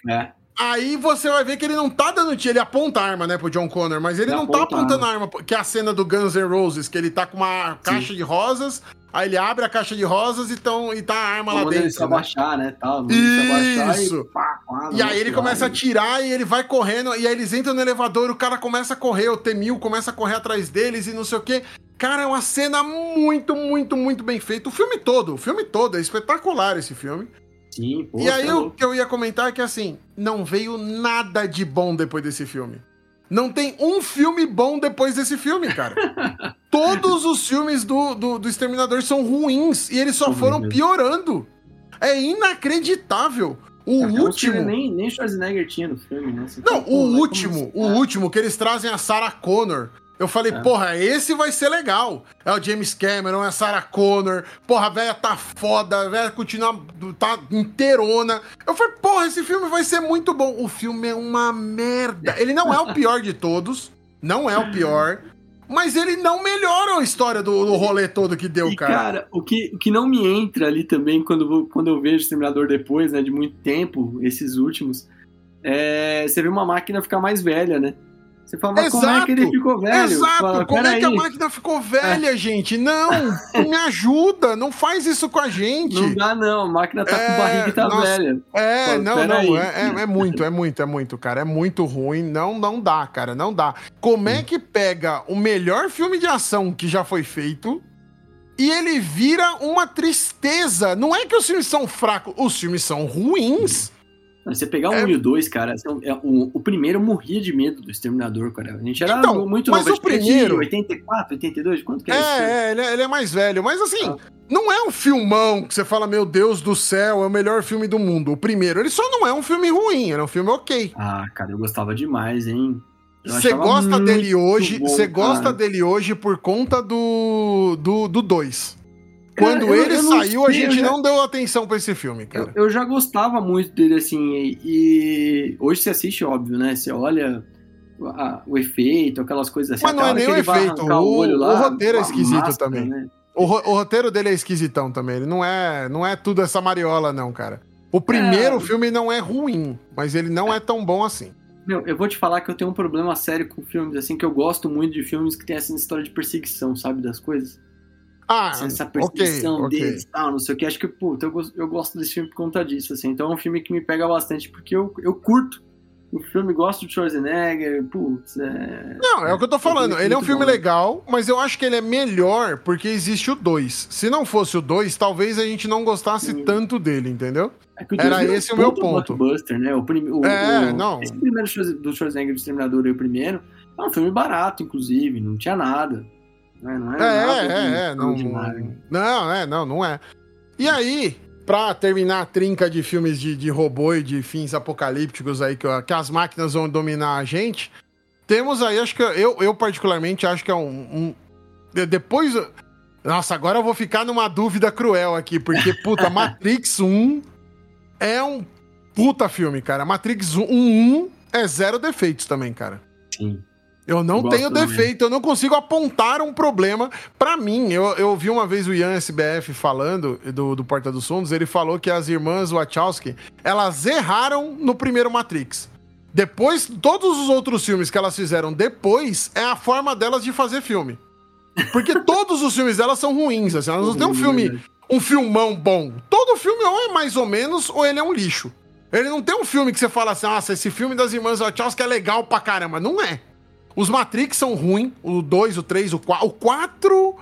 É. Aí você vai ver que ele não tá dando tiro, ele aponta a arma, né, pro John Connor, mas ele, ele não tá apontando a arma, que é a cena do Guns N' Roses, que ele tá com uma caixa Sim. de rosas, aí ele abre a caixa de rosas e, tão, e tá a arma lá dentro. Ele né? abaixar, né, tal. Isso! E, pá, pá, e aí ele começa a atirar e ele vai correndo, e aí eles entram no elevador, o cara começa a correr, o T-1000 começa a correr atrás deles e não sei o quê. Cara, é uma cena muito, muito, muito bem feita. O filme todo, o filme todo, é espetacular esse filme. Sim, pô, E aí é o que eu ia comentar é que assim, não veio nada de bom depois desse filme. Não tem um filme bom depois desse filme, cara. Todos os filmes do, do, do, Exterminador são ruins e eles só foram piorando. É inacreditável. O Até último. Nem, nem Schwarzenegger tinha no filme, né? Você não, o último, o último que eles trazem a Sarah Connor eu falei, é. porra, esse vai ser legal. É o James Cameron, é a Sarah Connor. Porra, a velha tá foda, a velha continua, tá inteirona. Eu falei, porra, esse filme vai ser muito bom. O filme é uma merda. Ele não é o pior de todos, não é o pior. Mas ele não melhora a história do, do rolê todo que deu, e, cara. Cara, o que, o que não me entra ali também, quando, quando eu vejo o Exterminador depois, né, de muito tempo, esses últimos, é você vê uma máquina ficar mais velha, né? Você fala, mas Exato. como é que ele ficou velho? Exato, fala, como é que a máquina ficou velha, é. gente? Não, me ajuda, não faz isso com a gente. Não dá, não, a máquina tá é, com barriga e tá nossa, velha. É, não, não, é, é, é, muito, é muito, é muito, cara, é muito ruim, não, não dá, cara, não dá. Como é que pega o melhor filme de ação que já foi feito e ele vira uma tristeza? Não é que os filmes são fracos, os filmes são ruins. Você pegar o é... 1 e o 2, cara, é, o, o primeiro eu morria de medo do Exterminador, cara. A gente era então, muito mas novo. o primeiro... 84, 82, quanto que é, é isso? É, ele é, ele é mais velho. Mas assim, ah. não é um filmão que você fala, meu Deus do céu, é o melhor filme do mundo. O primeiro, ele só não é um filme ruim, ele é um filme ok. Ah, cara, eu gostava demais, hein? Você gosta dele hoje, você gosta dele hoje por conta do 2. Do, do dois. Quando ele eu saiu, a gente já... não deu atenção para esse filme, cara. Eu, eu, já gostava muito dele, assim, e, e, hoje você assiste, óbvio, né? Você olha a, o efeito, aquelas coisas assim. Mas não é nem o efeito, o, o, lá, o, roteiro é esquisito máscara, também. Né? O, o, roteiro dele é esquisitão também. Ele não é, não é tudo essa mariola, não, cara. O primeiro é... filme não é ruim, mas ele não é tão bom assim. Meu, eu vou te falar que eu tenho um problema sério com filmes, assim, que eu gosto muito de filmes que tem essa história de perseguição, sabe, das coisas. Ah, essa perseguição okay, deles okay. tal, não sei o que. Acho que, puta, eu, eu gosto desse filme por conta disso, assim. Então é um filme que me pega bastante, porque eu, eu curto o filme, gosto do Schwarzenegger, putz, é... Não, é o que eu tô falando. Ele é um filme bom. legal, mas eu acho que ele é melhor porque existe o 2. Se não fosse o 2, talvez a gente não gostasse hum. tanto dele, entendeu? É Era esse o meu ponto. Blockbuster, né? O, prim... o, é, o... não. Esse primeiro do Schwarzenegger do Exterminador e o primeiro, é um filme barato, inclusive, não tinha nada. Né? Não é, é, é, é não, não, é, não, não é. E aí, pra terminar a trinca de filmes de, de robô e de fins apocalípticos aí, que, que as máquinas vão dominar a gente, temos aí, acho que eu, eu particularmente acho que é um, um depois... Nossa, agora eu vou ficar numa dúvida cruel aqui, porque, puta, Matrix 1 é um puta filme, cara. Matrix 1, 1 é zero defeitos também, cara. Sim. Eu não Gosto tenho defeito, eu não consigo apontar um problema. para mim, eu, eu vi uma vez o Ian SBF falando do, do Porta dos Fundos, ele falou que as irmãs Wachowski, elas erraram no primeiro Matrix. Depois, todos os outros filmes que elas fizeram depois, é a forma delas de fazer filme. Porque todos os filmes delas são ruins, assim, elas não têm um filme, um filmão bom. Todo filme ou é mais ou menos, ou ele é um lixo. Ele não tem um filme que você fala assim, nossa, esse filme das irmãs Wachowski é legal pra caramba. Não é. Os Matrix são ruins, o 2, o 3, o 4. O 4.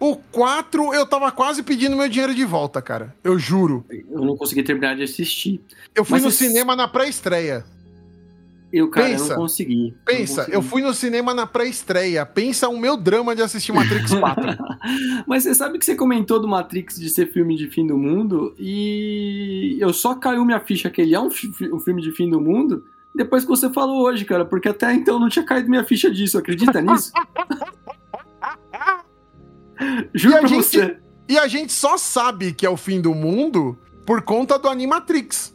O 4, eu tava quase pedindo meu dinheiro de volta, cara. Eu juro. Eu não consegui terminar de assistir. Eu fui Mas no cinema na pré-estreia. Eu, cara, pensa, eu não consegui. Pensa, não consegui. eu fui no cinema na pré-estreia. Pensa o meu drama de assistir Matrix 4. Mas você sabe que você comentou do Matrix de ser filme de fim do mundo e eu só caiu minha ficha que ele é um, um filme de fim do mundo depois que você falou hoje, cara, porque até então não tinha caído minha ficha disso, acredita nisso? Juro pra gente, você. E a gente só sabe que é o fim do mundo por conta do Animatrix.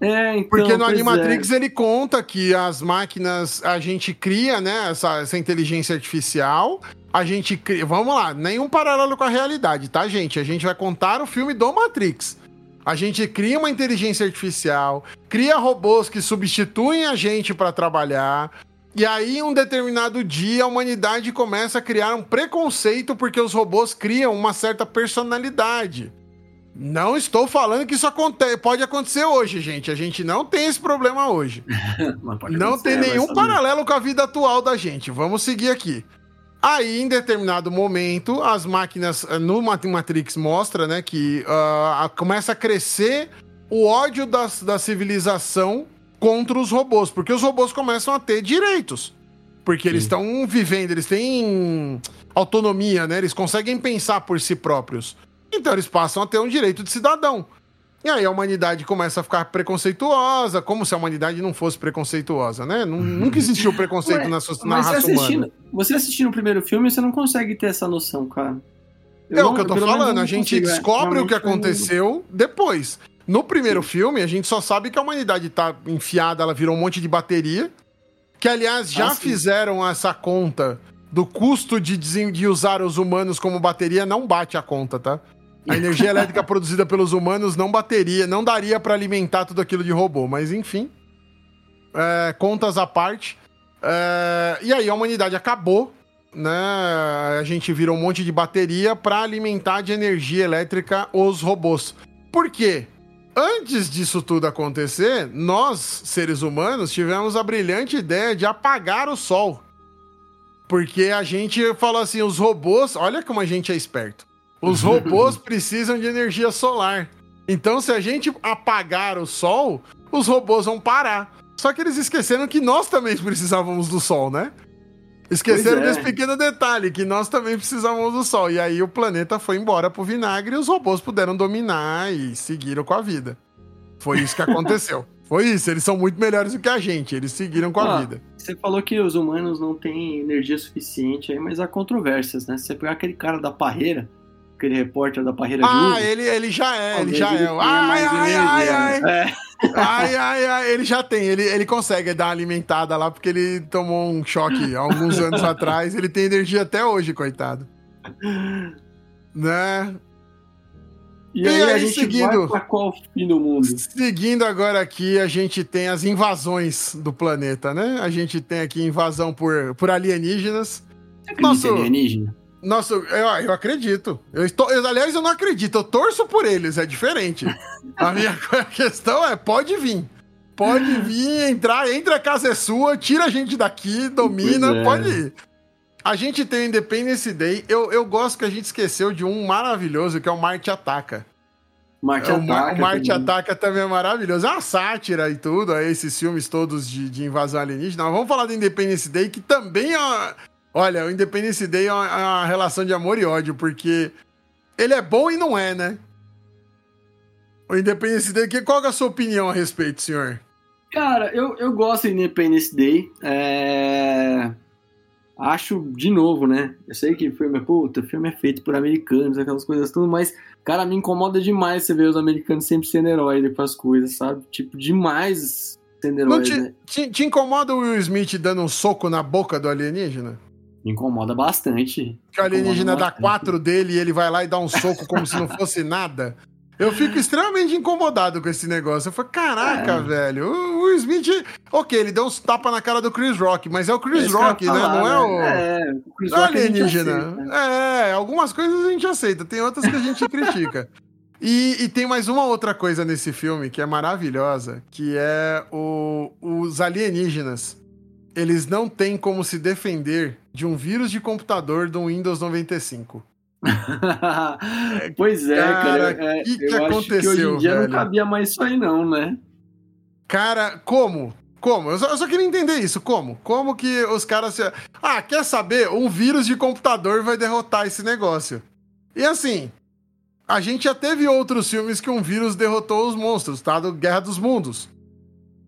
É, então, Porque no Animatrix é. ele conta que as máquinas, a gente cria, né, essa, essa inteligência artificial, a gente cria. Vamos lá, nenhum paralelo com a realidade, tá, gente? A gente vai contar o filme do Matrix. A gente cria uma inteligência artificial, cria robôs que substituem a gente para trabalhar. E aí, em um determinado dia, a humanidade começa a criar um preconceito porque os robôs criam uma certa personalidade. Não estou falando que isso aconte pode acontecer hoje, gente. A gente não tem esse problema hoje. não tem nenhum paralelo com a vida atual da gente. Vamos seguir aqui. Aí, em determinado momento, as máquinas eh, no Matrix mostra, né, que uh, começa a crescer o ódio da, da civilização contra os robôs, porque os robôs começam a ter direitos. Porque Sim. eles estão vivendo, eles têm autonomia, né? Eles conseguem pensar por si próprios. Então eles passam a ter um direito de cidadão. E aí a humanidade começa a ficar preconceituosa, como se a humanidade não fosse preconceituosa, né? Nunca existiu preconceito Ué, na, sua, na raça humana. Você assistindo o primeiro filme, você não consegue ter essa noção, cara. Eu é não, o que eu tô falando, a gente consigo, é. descobre é, o que aconteceu depois. No primeiro Sim. filme, a gente só sabe que a humanidade tá enfiada, ela virou um monte de bateria. Que, aliás, já ah, fizeram essa conta do custo de, de usar os humanos como bateria, não bate a conta, tá? A energia elétrica produzida pelos humanos não bateria, não daria para alimentar tudo aquilo de robô, mas enfim. É, contas à parte. É, e aí a humanidade acabou, né? A gente virou um monte de bateria para alimentar de energia elétrica os robôs. Por quê? Antes disso tudo acontecer, nós, seres humanos, tivemos a brilhante ideia de apagar o sol. Porque a gente falou assim: os robôs, olha como a gente é esperto. Os robôs precisam de energia solar. Então, se a gente apagar o sol, os robôs vão parar. Só que eles esqueceram que nós também precisávamos do sol, né? Esqueceram é. desse pequeno detalhe, que nós também precisávamos do sol. E aí o planeta foi embora pro vinagre e os robôs puderam dominar e seguiram com a vida. Foi isso que aconteceu. Foi isso, eles são muito melhores do que a gente, eles seguiram com a ah, vida. Você falou que os humanos não têm energia suficiente aí, mas há controvérsias, né? Se você pegar aquele cara da parreira, aquele repórter da parreira ah, de Ah, ele, ele já é, ele já é. Ai, ai, ai, ai. É. Ai, ai, ai, ele já tem, ele, ele consegue dar uma alimentada lá, porque ele tomou um choque alguns anos atrás, ele tem energia até hoje, coitado. Né? E, e aí, aí, a gente seguindo, vai pra qual fim do mundo? Seguindo agora aqui, a gente tem as invasões do planeta, né? A gente tem aqui invasão por, por alienígenas. Você Nosso, alienígena? Nossa, eu, eu acredito. Eu estou, eu, aliás, eu não acredito. Eu torço por eles, é diferente. a minha questão é: pode vir. Pode vir, entrar, entra a casa é sua, tira a gente daqui, domina, é. pode ir. A gente tem o Independence Day. Eu, eu gosto que a gente esqueceu de um maravilhoso, que é o Marte Ataca. Marte é, Ataca. O Marte também. Ataca também é maravilhoso. É uma sátira e tudo, aí esses filmes todos de, de invasão alienígena. Mas vamos falar do Independence Day, que também é, Olha, o Independence Day é uma, é uma, relação de amor e ódio, porque ele é bom e não é, né? O Independence Day, qual é a sua opinião a respeito, senhor? Cara, eu, eu gosto do Independence Day. É... Acho, de novo, né? Eu sei que o filme é, puta, o filme é feito por americanos, aquelas coisas tudo, mas, cara, me incomoda demais você ver os americanos sempre sendo herói com as coisas, sabe? Tipo, demais sendo herói, te, né? te, te incomoda o Will Smith dando um soco na boca do alienígena? Me incomoda bastante. Que o alienígena dá quatro dele e ele vai lá e dá um soco como se não fosse nada. Eu fico extremamente incomodado com esse negócio. Eu falei, caraca, é. velho. O Will Smith, ok, ele deu uns tapas na cara do Chris Rock, mas é o Chris é Rock, né? Falar, não é o. É, o Chris Rock alienígena. Aceita, É, algumas coisas a gente aceita, tem outras que a gente critica. E, e, tem mais uma outra coisa nesse filme que é maravilhosa, que é o, os alienígenas eles não têm como se defender de um vírus de computador do Windows 95. pois é, cara. cara é, que que eu aconteceu, acho que hoje em dia velho? não cabia mais isso aí, não, né? Cara, como? Como? Eu só, eu só, queria entender isso. Como? Como que os caras. Ah, quer saber? Um vírus de computador vai derrotar esse negócio. E assim, a gente já teve outros filmes que um vírus derrotou os monstros, tá? Do Guerra dos Mundos.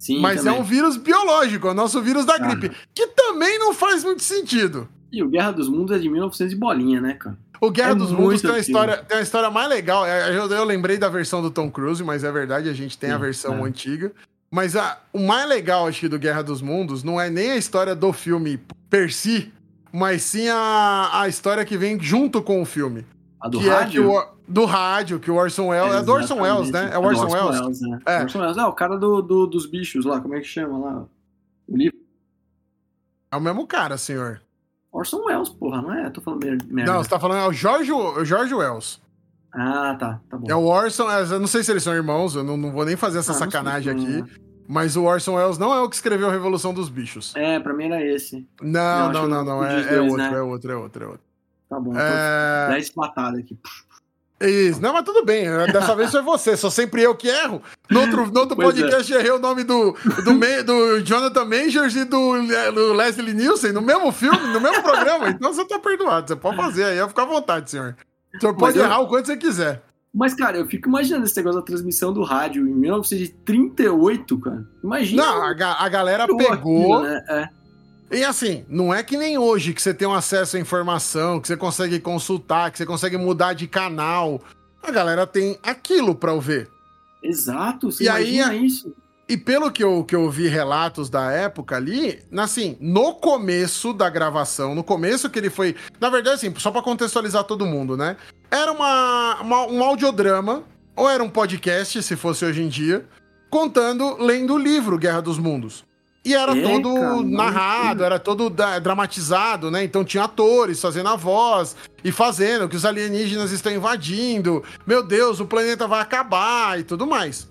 Sim, Mas também. é um vírus biológico, é o nosso vírus da gripe, ah. que também não faz muito sentido. E o Guerra dos Mundos é de 1900 e bolinha, né, cara? O Guerra é dos Mundos tem uma, história, tem uma história mais legal. É, eu, eu, lembrei da versão do Tom Cruise, mas é verdade, a gente tem Sim, a versão é. antiga. Mas a, o mais legal, acho que, do Guerra dos Mundos não é nem a história do filme per si, mas sim a, a história que vem junto com o filme. A do que rádio? É que o, do rádio, que o Orson Welles. É, é do Orson Welles, né? É o Orson, é Welles. Welles né? é. Orson Welles. Não, o cara do, do, dos bichos lá, como é que chama lá? O livro. É o mesmo cara, senhor. Orson Welles, porra, não é? Tô falando merda. Não, você tá falando, é o George, o George Wells. Ah, tá, tá bom. É o Orson, é, eu não sei se eles são irmãos, eu não, não vou nem fazer essa ah, sacanagem aqui. Né? Mas o Orson Welles não é o que escreveu a Revolução dos Bichos. É, pra mim era esse. Não, não, não, não. É, é, outro, né? é outro, é outro, é outro. Tá bom, é... 10 patadas aqui. Isso, não, mas tudo bem. Dessa vez foi você, sou sempre eu que erro. No outro, no outro é. podcast é. errei o nome do, do, do Jonathan Majors e do, do, Leslie Nielsen no mesmo filme, no mesmo programa. Então você tá perdoado, você pode fazer aí, ficar à vontade, senhor. O senhor pode eu... errar o quanto você quiser. Mas, cara, eu fico imaginando esse negócio da transmissão do rádio em 1938, cara. Imagina. Não, a, a galera pegou. Aquilo, né? é. E assim, não é que nem hoje que você tem um acesso à informação, que você consegue consultar, que você consegue mudar de canal. A galera tem aquilo para ver. Exato, você e aí, isso. E pelo que eu, que eu vi relatos da época ali, assim, no começo da gravação, no começo que ele foi. Na verdade, assim, só para contextualizar todo mundo, né? Era uma, uma, um audiodrama, ou era um podcast, se fosse hoje em dia, contando, lendo o livro Guerra dos Mundos. E era é, todo narrado, era todo dramatizado, né? Então tinha atores fazendo a voz e fazendo que os alienígenas estão invadindo. Meu Deus, o planeta vai acabar e tudo mais.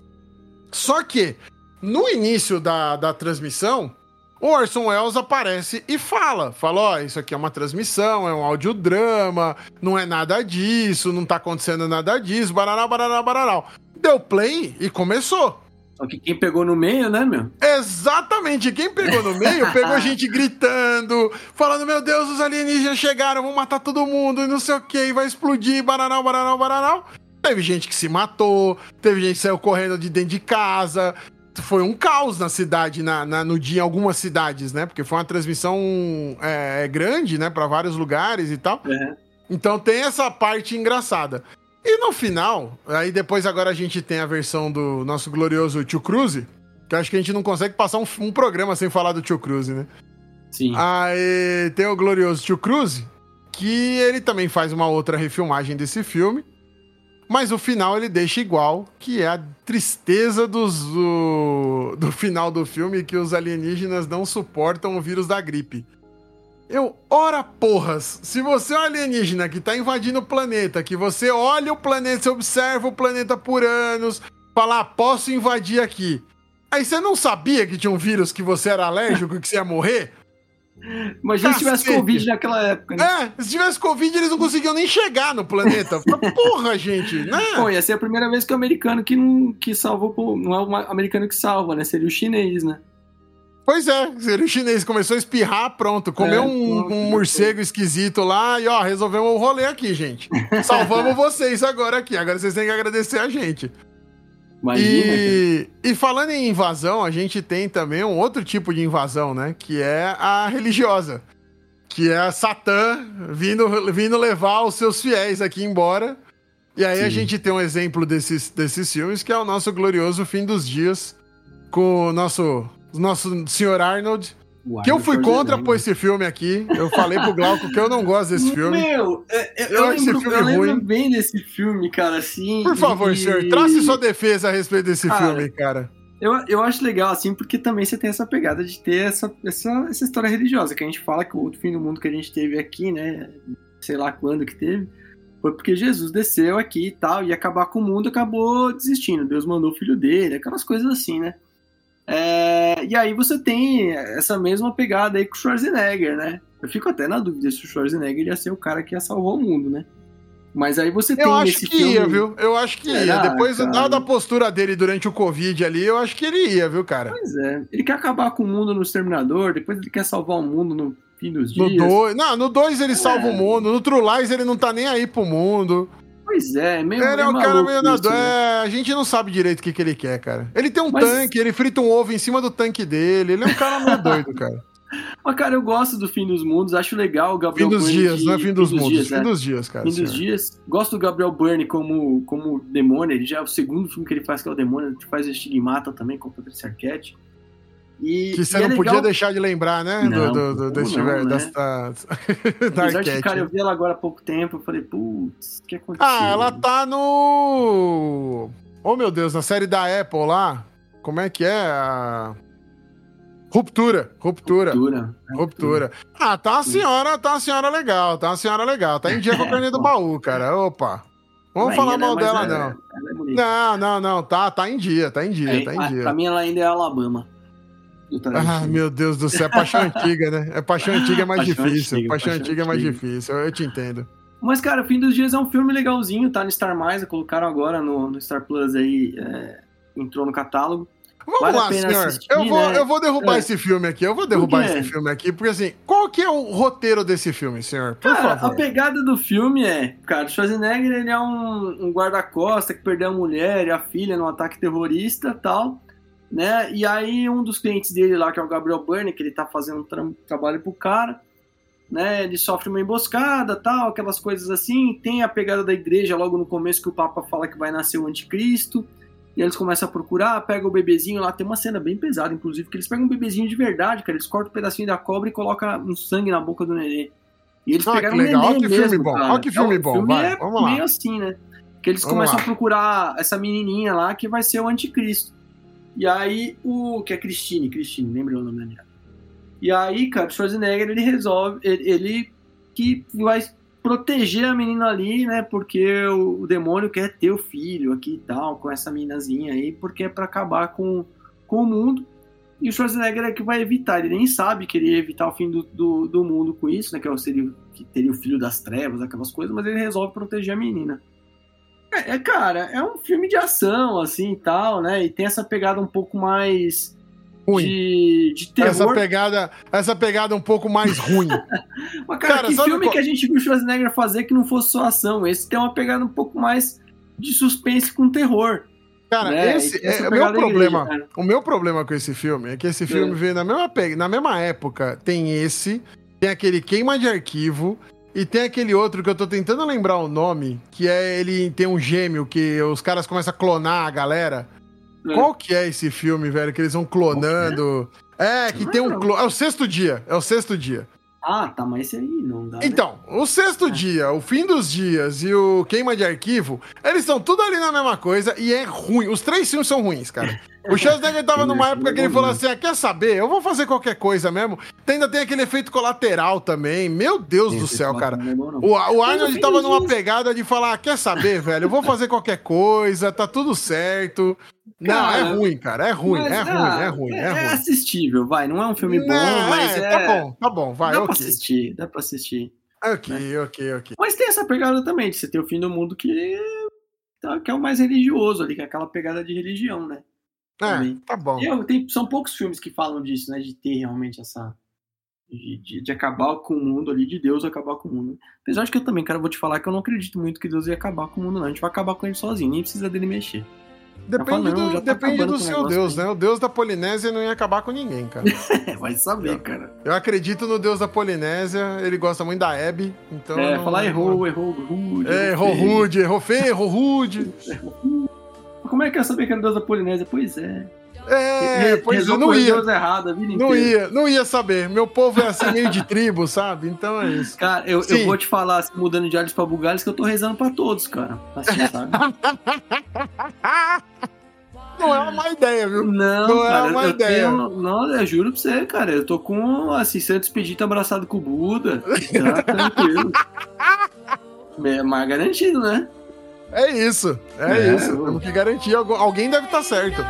Só que, no início da, da transmissão, o Orson Welles aparece e fala: fala, ó, oh, isso aqui é uma transmissão, é um audiodrama, não é nada disso, não tá acontecendo nada disso, barará, barará, barará. Deu play e começou. Só que quem pegou no meio, né, meu? Exatamente, quem pegou no meio, pegou gente gritando, falando, meu Deus, os alienígenas chegaram, vão matar todo mundo, e não sei o que, vai explodir, baranal, baranal, baranal. Teve gente que se matou, teve gente que saiu correndo de dentro de casa. Foi um caos na cidade, na, na no dia, em algumas cidades, né? Porque foi uma transmissão é, grande, né? Para vários lugares e tal. Uhum. Então tem essa parte engraçada. E no final, aí depois agora a gente tem a versão do nosso glorioso Tio Cruise, que acho que a gente não consegue passar um, um programa sem falar do Tio Cruise, né? Sim. Aí tem o glorioso Tio Cruise, que ele também faz uma outra refilmagem desse filme. Mas o final ele deixa igual, que é a tristeza dos, do, do final do filme, que os alienígenas não suportam o vírus da gripe. Eu, ora porras, se você é um alienígena que tá invadindo o planeta, que você olha o planeta, você observa o planeta por anos, fala, ah, posso invadir aqui. Aí você não sabia que tinha um vírus que você era alérgico, que você ia morrer? Imagina se tivesse Covid naquela época, né? É, se tivesse Covid, eles não conseguiam nem chegar no planeta. Porra, gente, né? Pô, ia ser a primeira vez que o americano que, não, que salvou, não é o americano que salva, né? Seria o chinês, né? Pois é, o chinês começou a espirrar, pronto. Comeu é, um, um, morcego esquisito lá e, ó, resolvemos o rolê aqui, gente. Salvamos vocês agora aqui. Agora vocês têm que agradecer a gente. Imagina. E, e falando em invasão, a gente tem também um outro tipo de invasão, né? Que é a religiosa. Que é a Satã vindo, vindo levar os seus fiéis aqui embora. E aí Sim. a gente tem um exemplo desses, desses filmes, que é o nosso glorioso Fim dos Dias, com o nosso nosso senhor Arnold. que eu fui contra pôr esse filme aqui. Eu falei pro Glauco que eu não gosto desse filme. Meu, é, é, eu, eu, lembro, esse filme eu ruim. lembro bem desse filme, cara, assim. Por favor, e... senhor, trace sua defesa a respeito desse cara, filme, cara. Eu, eu acho legal, assim, porque também você tem essa pegada de ter essa, essa, essa história religiosa, que a gente fala que o outro fim do mundo que a gente teve aqui, né? Sei lá quando que teve. Foi porque Jesus desceu aqui e tal, ia acabar com o mundo, acabou desistindo. Deus mandou o filho dele, aquelas coisas assim, né? É, e aí você tem essa mesma pegada aí com o Schwarzenegger, né? Eu fico até na dúvida se o Schwarzenegger ia ser o cara que ia salvar o mundo, né? Mas aí você tem eu acho que filme... ia, viu? Eu acho que ia. Depois cara... da postura dele durante o Covid ali, eu acho que ele ia, viu, cara? Pois é. Ele quer acabar com o mundo no Exterminador, depois ele quer salvar o mundo no fim dos dias. No dois, não, no 2 ele é. salva o mundo, no True Lies ele não tá nem aí pro mundo. Pois é, meio Ele é um cara meio nadador. Né? É, a gente não sabe direito o que, que ele quer, cara. Ele tem um Mas... tanque, ele frita um ovo em cima do tanque dele. Ele é um cara meio doido, cara. Mas, cara, eu gosto do Fim dos Mundos, acho legal o Gabriel Fim dos Burney dias, que... não é Fim dos, fim dos Mundos, dias, Fim é. dos Dias, cara. Fim senhor. dos Dias. Gosto do Gabriel Byrne como, como demônio, ele já é o segundo filme que ele faz que é o demônio, ele faz o Estigmata também, com o Patricia Arquette. E, que você não é podia deixar de lembrar, né? Não, do, do, desse não, né? dessa, da Apesar cara, eu vi ela agora há pouco tempo, eu falei, putz, o que aconteceu? Ah, ela tá no... Oh, meu Deus, na série da Apple lá, como é que é a... Ruptura, ruptura. Ruptura. Ruptura. Ah, tá uma senhora, tá uma senhora legal, tá uma senhora legal. Tá em dia com a carne do baú, cara. Opa. Vamos falar mal dela, é, não. É não, não, não. Tá, tá em dia, tá em dia, é, tá em dia. Pra mim, ela ainda é Alabama. Ah, meu Deus do céu, é paixão antiga, né? É paixão antiga é mais paixão difícil. Antiga, paixão, paixão antiga, é mais difícil, eu te entendo. Mas, cara, o Fim dos Dias é um filme legalzinho, tá no Star Mais, colocaram agora no, no Star Plus aí, é, entrou no catálogo. Vamos vale lá, senhor. Assistir, eu, vou, né? eu vou derrubar é. esse filme aqui. Eu vou derrubar esse filme aqui, porque assim, qual que é o roteiro desse filme, senhor? Por cara, favor. A pegada do filme é, cara, Schwarzenegger ele é um, um guarda-costa que perdeu a mulher e a filha num ataque terrorista tal né? E aí um dos clientes dele lá, que é o Gabriel Burney, que ele tá fazendo um tra trabalho pro cara, né? Ele sofre uma emboscada, tal, aquelas coisas assim. Tem a pegada da igreja logo no começo que o Papa fala que vai nascer o anticristo. E eles começam a procurar, pega o bebezinho lá, tem uma cena bem pesada, inclusive, que eles pegam um bebezinho de verdade, cara, eles cortam um pedacinho da cobra e colocam um sangue na boca do nenê. E eles ah, pegaram um nenê Olha que mesmo, filme bom, olha que filme é, bom, filme vai, é vamos meio lá. assim, né? Que eles vamos começam lá. a procurar essa menininha lá que vai ser o anticristo. E aí, o. Que é Christine, Christine, lembra o nome da minha. E aí, cara, o Schwarzenegger ele resolve. Ele, ele que vai proteger a menina ali, né? Porque o, o, demônio quer ter o filho aqui e tal, com essa meninazinha aí, porque é pra acabar com, com o mundo. E o Schwarzenegger é que vai evitar, ele nem sabe que ele ia evitar o fim do, do, do mundo com isso, né? Que, é seria, que teria o filho das trevas, aquelas coisas, mas ele resolve proteger a menina. É, é, cara, é um filme de ação, assim e tal, né? E tem essa pegada um pouco mais. Ruim. De, de terror. Essa pegada, essa pegada um pouco mais ruim. Mas, cara, cara que filme qual... que a gente viu o Schwarzenegger fazer que não fosse só ação? Esse tem uma pegada um pouco mais de suspense com terror. Cara, né? esse é, o meu problema. Igreja, o meu problema com esse filme é que esse filme é. veio na mesma, na mesma época. Tem esse, tem aquele queima de arquivo e tem aquele outro que eu tô tentando lembrar o nome, que é ele tem um gêmeo que os caras começam a clonar a galera. É. Qual que é esse filme, velho? Que eles vão clonando. É, que tem um clone. É o sexto dia. É o sexto dia. Ah, tá, mas esse aí não dá. Né? Então, né? o sexto é. dia, o fim dos dias e o queima de arquivo, eles estão tudo ali na mesma coisa e é ruim. Os três filmes são ruins, cara. O Schwarzenegger tava numa época que ele falou assim: ah, quer saber? Eu vou fazer qualquer coisa mesmo. Ainda tem aquele efeito colateral também. Meu Deus do céu, cara. O, o Arnold tava numa pegada de falar: ah, quer saber, velho? Eu vou fazer qualquer coisa, tá tudo certo. Não, é ruim, cara. É ruim, é ruim, ah, é ruim, é, é ruim. É assistível, vai. Não é um filme bom, mas é, é. Tá bom, tá bom, vai. Dá okay. pra assistir, dá pra assistir. Ok, né? ok, ok. Mas tem essa pegada também, de você ter o fim do mundo que, tá, que é o mais religioso ali, que é aquela pegada de religião, né? É, também. tá bom. Eu, tem, são poucos filmes que falam disso, né? De ter realmente essa. De, de, de, acabar com o mundo ali, de Deus acabar com o mundo. Apesar de que eu também, cara, vou te falar que eu não acredito muito que Deus ia acabar com o mundo, não. A gente vai acabar com ele sozinho, nem precisa dele mexer. Depende do, tá depende do seu Deus, aí. né? O Deus da Polinésia não ia acabar com ninguém, cara. vai saber, cara. Eu acredito no Deus da Polinésia, ele gosta muito da Hebe, então. É, não, falar errou, errou, rude. É, errou rude, errou feio, errou rude. Como é que eu saber que era Deus da Polinésia? Pois é. É, pois eu não ia. Errado, não ia, não ia saber. Meu povo é assim meio de tribo, sabe? Então é isso. Cara, eu, eu vou te falar, assim, mudando de Ares pra Bugalhos, que eu tô rezando pra todos, cara. Assim, sabe? Não é uma má ideia, viu? Não, não é cara, é uma ideia. Tenho, não, eu juro pra você, cara. Eu tô com, assim, Santos Pedito abraçado com o Buda. Tá tranquilo. Mais garantido, né? É isso, é, é isso. Temos que garantir. Alguém deve estar tá certo.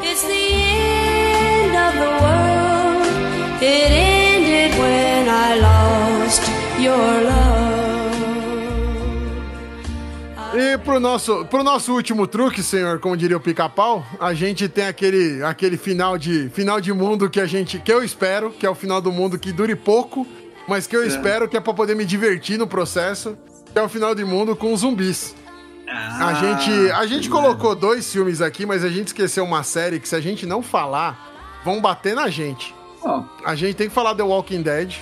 It's the end of the world. It ended when I lost your love. E pro nosso, pro nosso último truque, senhor, como diria o pica-pau, a gente tem aquele, aquele final, de, final de mundo que a gente. que eu espero, que é o final do mundo que dure pouco, mas que eu é. espero que é pra poder me divertir no processo, que é o final de mundo com zumbis. Ah, a gente, a gente colocou dois filmes aqui, mas a gente esqueceu uma série que se a gente não falar, vão bater na gente. Oh. A gente tem que falar The Walking Dead.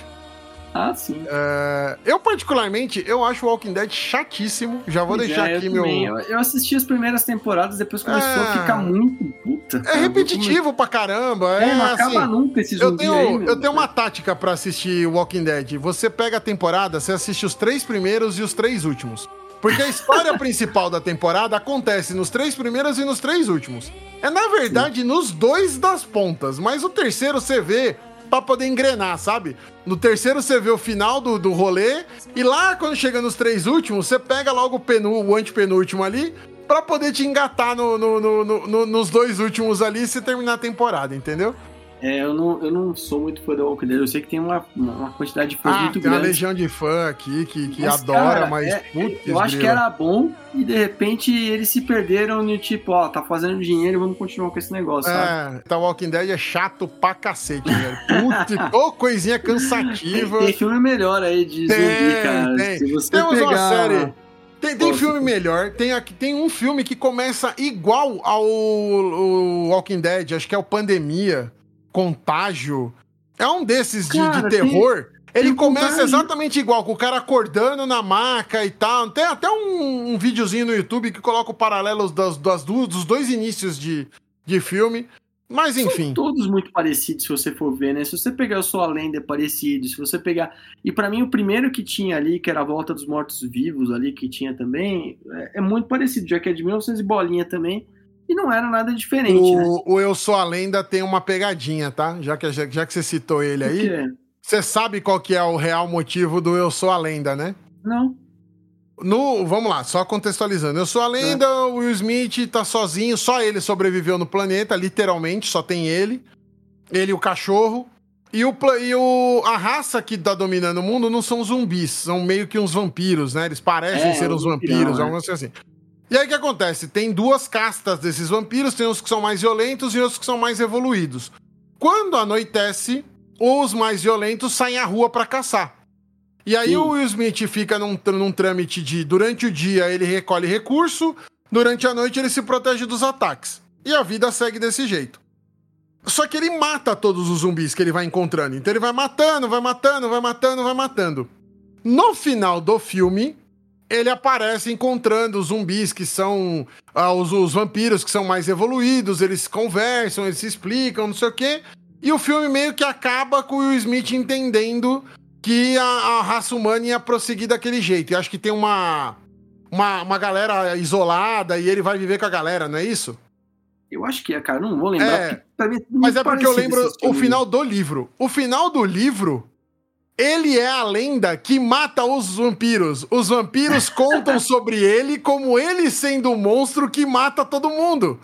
Ah, sim. É, eu, particularmente, eu acho o Walking Dead chatíssimo. Já vou deixar é, aqui meu. Eu assisti as primeiras temporadas, depois começou é... a ficar muito puta. É repetitivo pra caramba. É, é não acaba assim, nunca esse eu tenho, aí, eu tenho uma tática pra assistir Walking Dead. Você pega a temporada, você assiste os três primeiros e os três últimos. Porque a história principal da temporada acontece nos três primeiros e nos três últimos. É, na verdade, Sim. nos dois das pontas, mas o terceiro você vê pra poder engrenar, sabe? No terceiro você vê o final do, do rolê, e lá quando chega nos três últimos, você pega logo o, penu, o antepenúltimo ali, pra poder te engatar no, no, no, no, nos dois últimos ali e se terminar a temporada, entendeu? É, eu não, eu não sou muito fã do Walking Dead. Eu sei que tem uma, uma quantidade de fãs ah, muito tem grande. Tem uma legião de fã aqui que, que mas, adora, cara, mas. É, putz, eu acho que era bom e de repente eles se perderam no tipo, ó, tá fazendo dinheiro, vamos continuar com esse negócio, é, sabe? Tá Walking Dead é chato pra cacete, velho. Putz, ô, coisinha cansativa. Tem, tem, filme melhor aí de tem, zumbi, cara. Tem. Se você Temos pegar... uma série. Tem, tem filme melhor. Tem, aqui, tem um filme que começa igual ao, ao Walking Dead, acho que é o Pandemia. Contágio. É um desses de, cara, de terror. Tem, ele tem começa contágio. exatamente igual, com o cara acordando na maca e tal. Tem até um, um videozinho no YouTube que coloca o paralelo das, das duas, dos dois inícios de, de filme. Mas enfim. São todos muito parecidos, se você for ver, né? Se você pegar o Sua Lenda é parecido, se você pegar. E para mim, o primeiro que tinha ali, que era a Volta dos Mortos Vivos ali, que tinha também, é, é muito parecido, já que é de 1900 e bolinha também. E não era nada diferente. O, né? o Eu Sou a Lenda tem uma pegadinha, tá? Já que, já, já que você citou ele aí. Você sabe qual que é o real motivo do Eu Sou a Lenda, né? Não. No, vamos lá, só contextualizando. Eu sou a lenda, é. o Will Smith tá sozinho, só ele sobreviveu no planeta, literalmente, só tem ele. Ele e o cachorro. E, o, e o, a raça que tá dominando o mundo não são zumbis, são meio que uns vampiros, né? Eles parecem é, ser uns vampiros, alguma coisa assim. E aí o que acontece? Tem duas castas desses vampiros, tem uns que são mais violentos e outros que são mais evoluídos. Quando anoitece, os mais violentos saem à rua para caçar. E aí Sim. o Will Smith fica num, num trâmite de durante o dia ele recolhe recurso, durante a noite ele se protege dos ataques. E a vida segue desse jeito. Só que ele mata todos os zumbis que ele vai encontrando. Então ele vai matando, vai matando, vai matando, vai matando. No final do filme, ele aparece encontrando os zumbis que são ah, os, os, vampiros que são mais evoluídos, eles conversam, eles se explicam, não sei o quê. E o filme meio que acaba com o Will Smith entendendo que a, a raça humana ia prosseguir daquele jeito. E acho que tem uma, uma, uma galera isolada e ele vai viver com a galera, não é isso? Eu acho que é, cara, não vou lembrar. É, mas é porque eu lembro o final do livro. O final do livro ele é a lenda que mata os vampiros. Os vampiros contam sobre ele como ele sendo o monstro que mata todo mundo.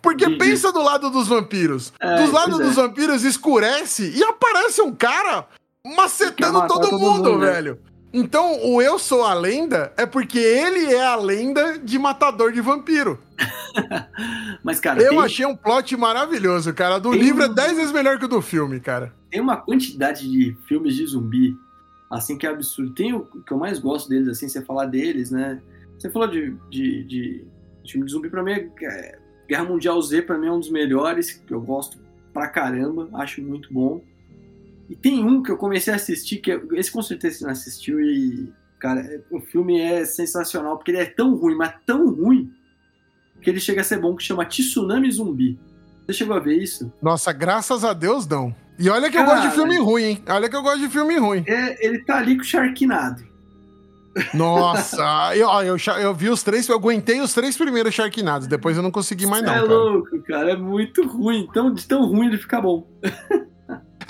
Porque pensa do lado dos vampiros. É, dos é. vampiros escurece e aparece um cara macetando todo, todo, mundo, mundo né? velho. Então, o Eu Sou a Lenda é porque ele é a lenda de matador de vampiro. Mas, cara. Eu tem... achei um plot maravilhoso, cara. Do tem livro é 10 vezes melhor que o do filme, cara. Tem uma quantidade de filmes de zumbi, assim, que é absurdo. Tem o que eu mais gosto deles, assim, você falar deles, né? Você falou de, de, de, de filme de zumbi, pra mim, é, Guerra Mundial Z, pra mim, é um dos melhores, que eu gosto pra caramba, acho muito bom. E tem um que eu comecei a assistir, que esse com certeza você não assistiu, e, cara, o filme é sensacional, porque ele é tão ruim, mas tão ruim, que ele chega a ser bom, que chama Tsunami Zumbi. Você chegou a ver isso? Nossa, graças a Deus não. E olha que Cara, eu gosto de filme ruim, hein? Olha que eu gosto de filme ruim. É, ele tá ali com o Sharknado. Nossa, eu, eu, eu, vi os três, eu aguentei os três primeiros Sharknados, depois eu não consegui mais, não. É cara. louco, cara, é muito ruim. Tão, de tão ruim ele fica bom.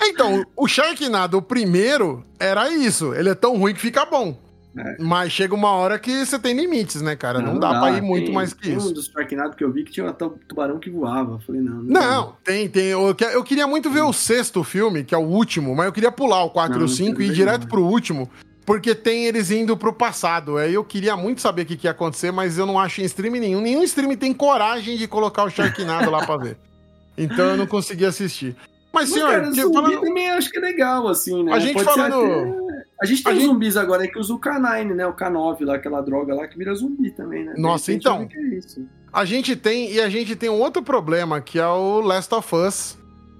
Então, o Sharknado, o primeiro, era isso. Ele é tão ruim que fica bom. É. Mas chega uma hora que você tem limites, né, cara? Não, não dá, dá pra ir tem, muito mais que isso. um dos Sharknado que eu vi que tinha um tubarão que voava. Eu falei, não. Não, não tem, tem. Eu, eu, queria muito ver o sexto filme, que é o último, mas eu queria pular o 4 e o 5 e ir direto pro último. Porque tem eles indo pro passado. Aí eu queria muito saber o que, que ia acontecer, mas eu não acho em stream nenhum. Nenhum stream tem coragem de colocar o Sharknado lá pra ver. Então eu não consegui assistir. Mas, senhor, cara, zumbi falando... também acho que é legal, assim, né? A gente Pode falando. Até... A gente tem a zumbis gente... agora que usa o K9, né? O K9 lá, aquela droga lá que vira zumbi também, né? Nossa, então. É a gente tem, e a gente tem um outro problema, que é o Last of Us.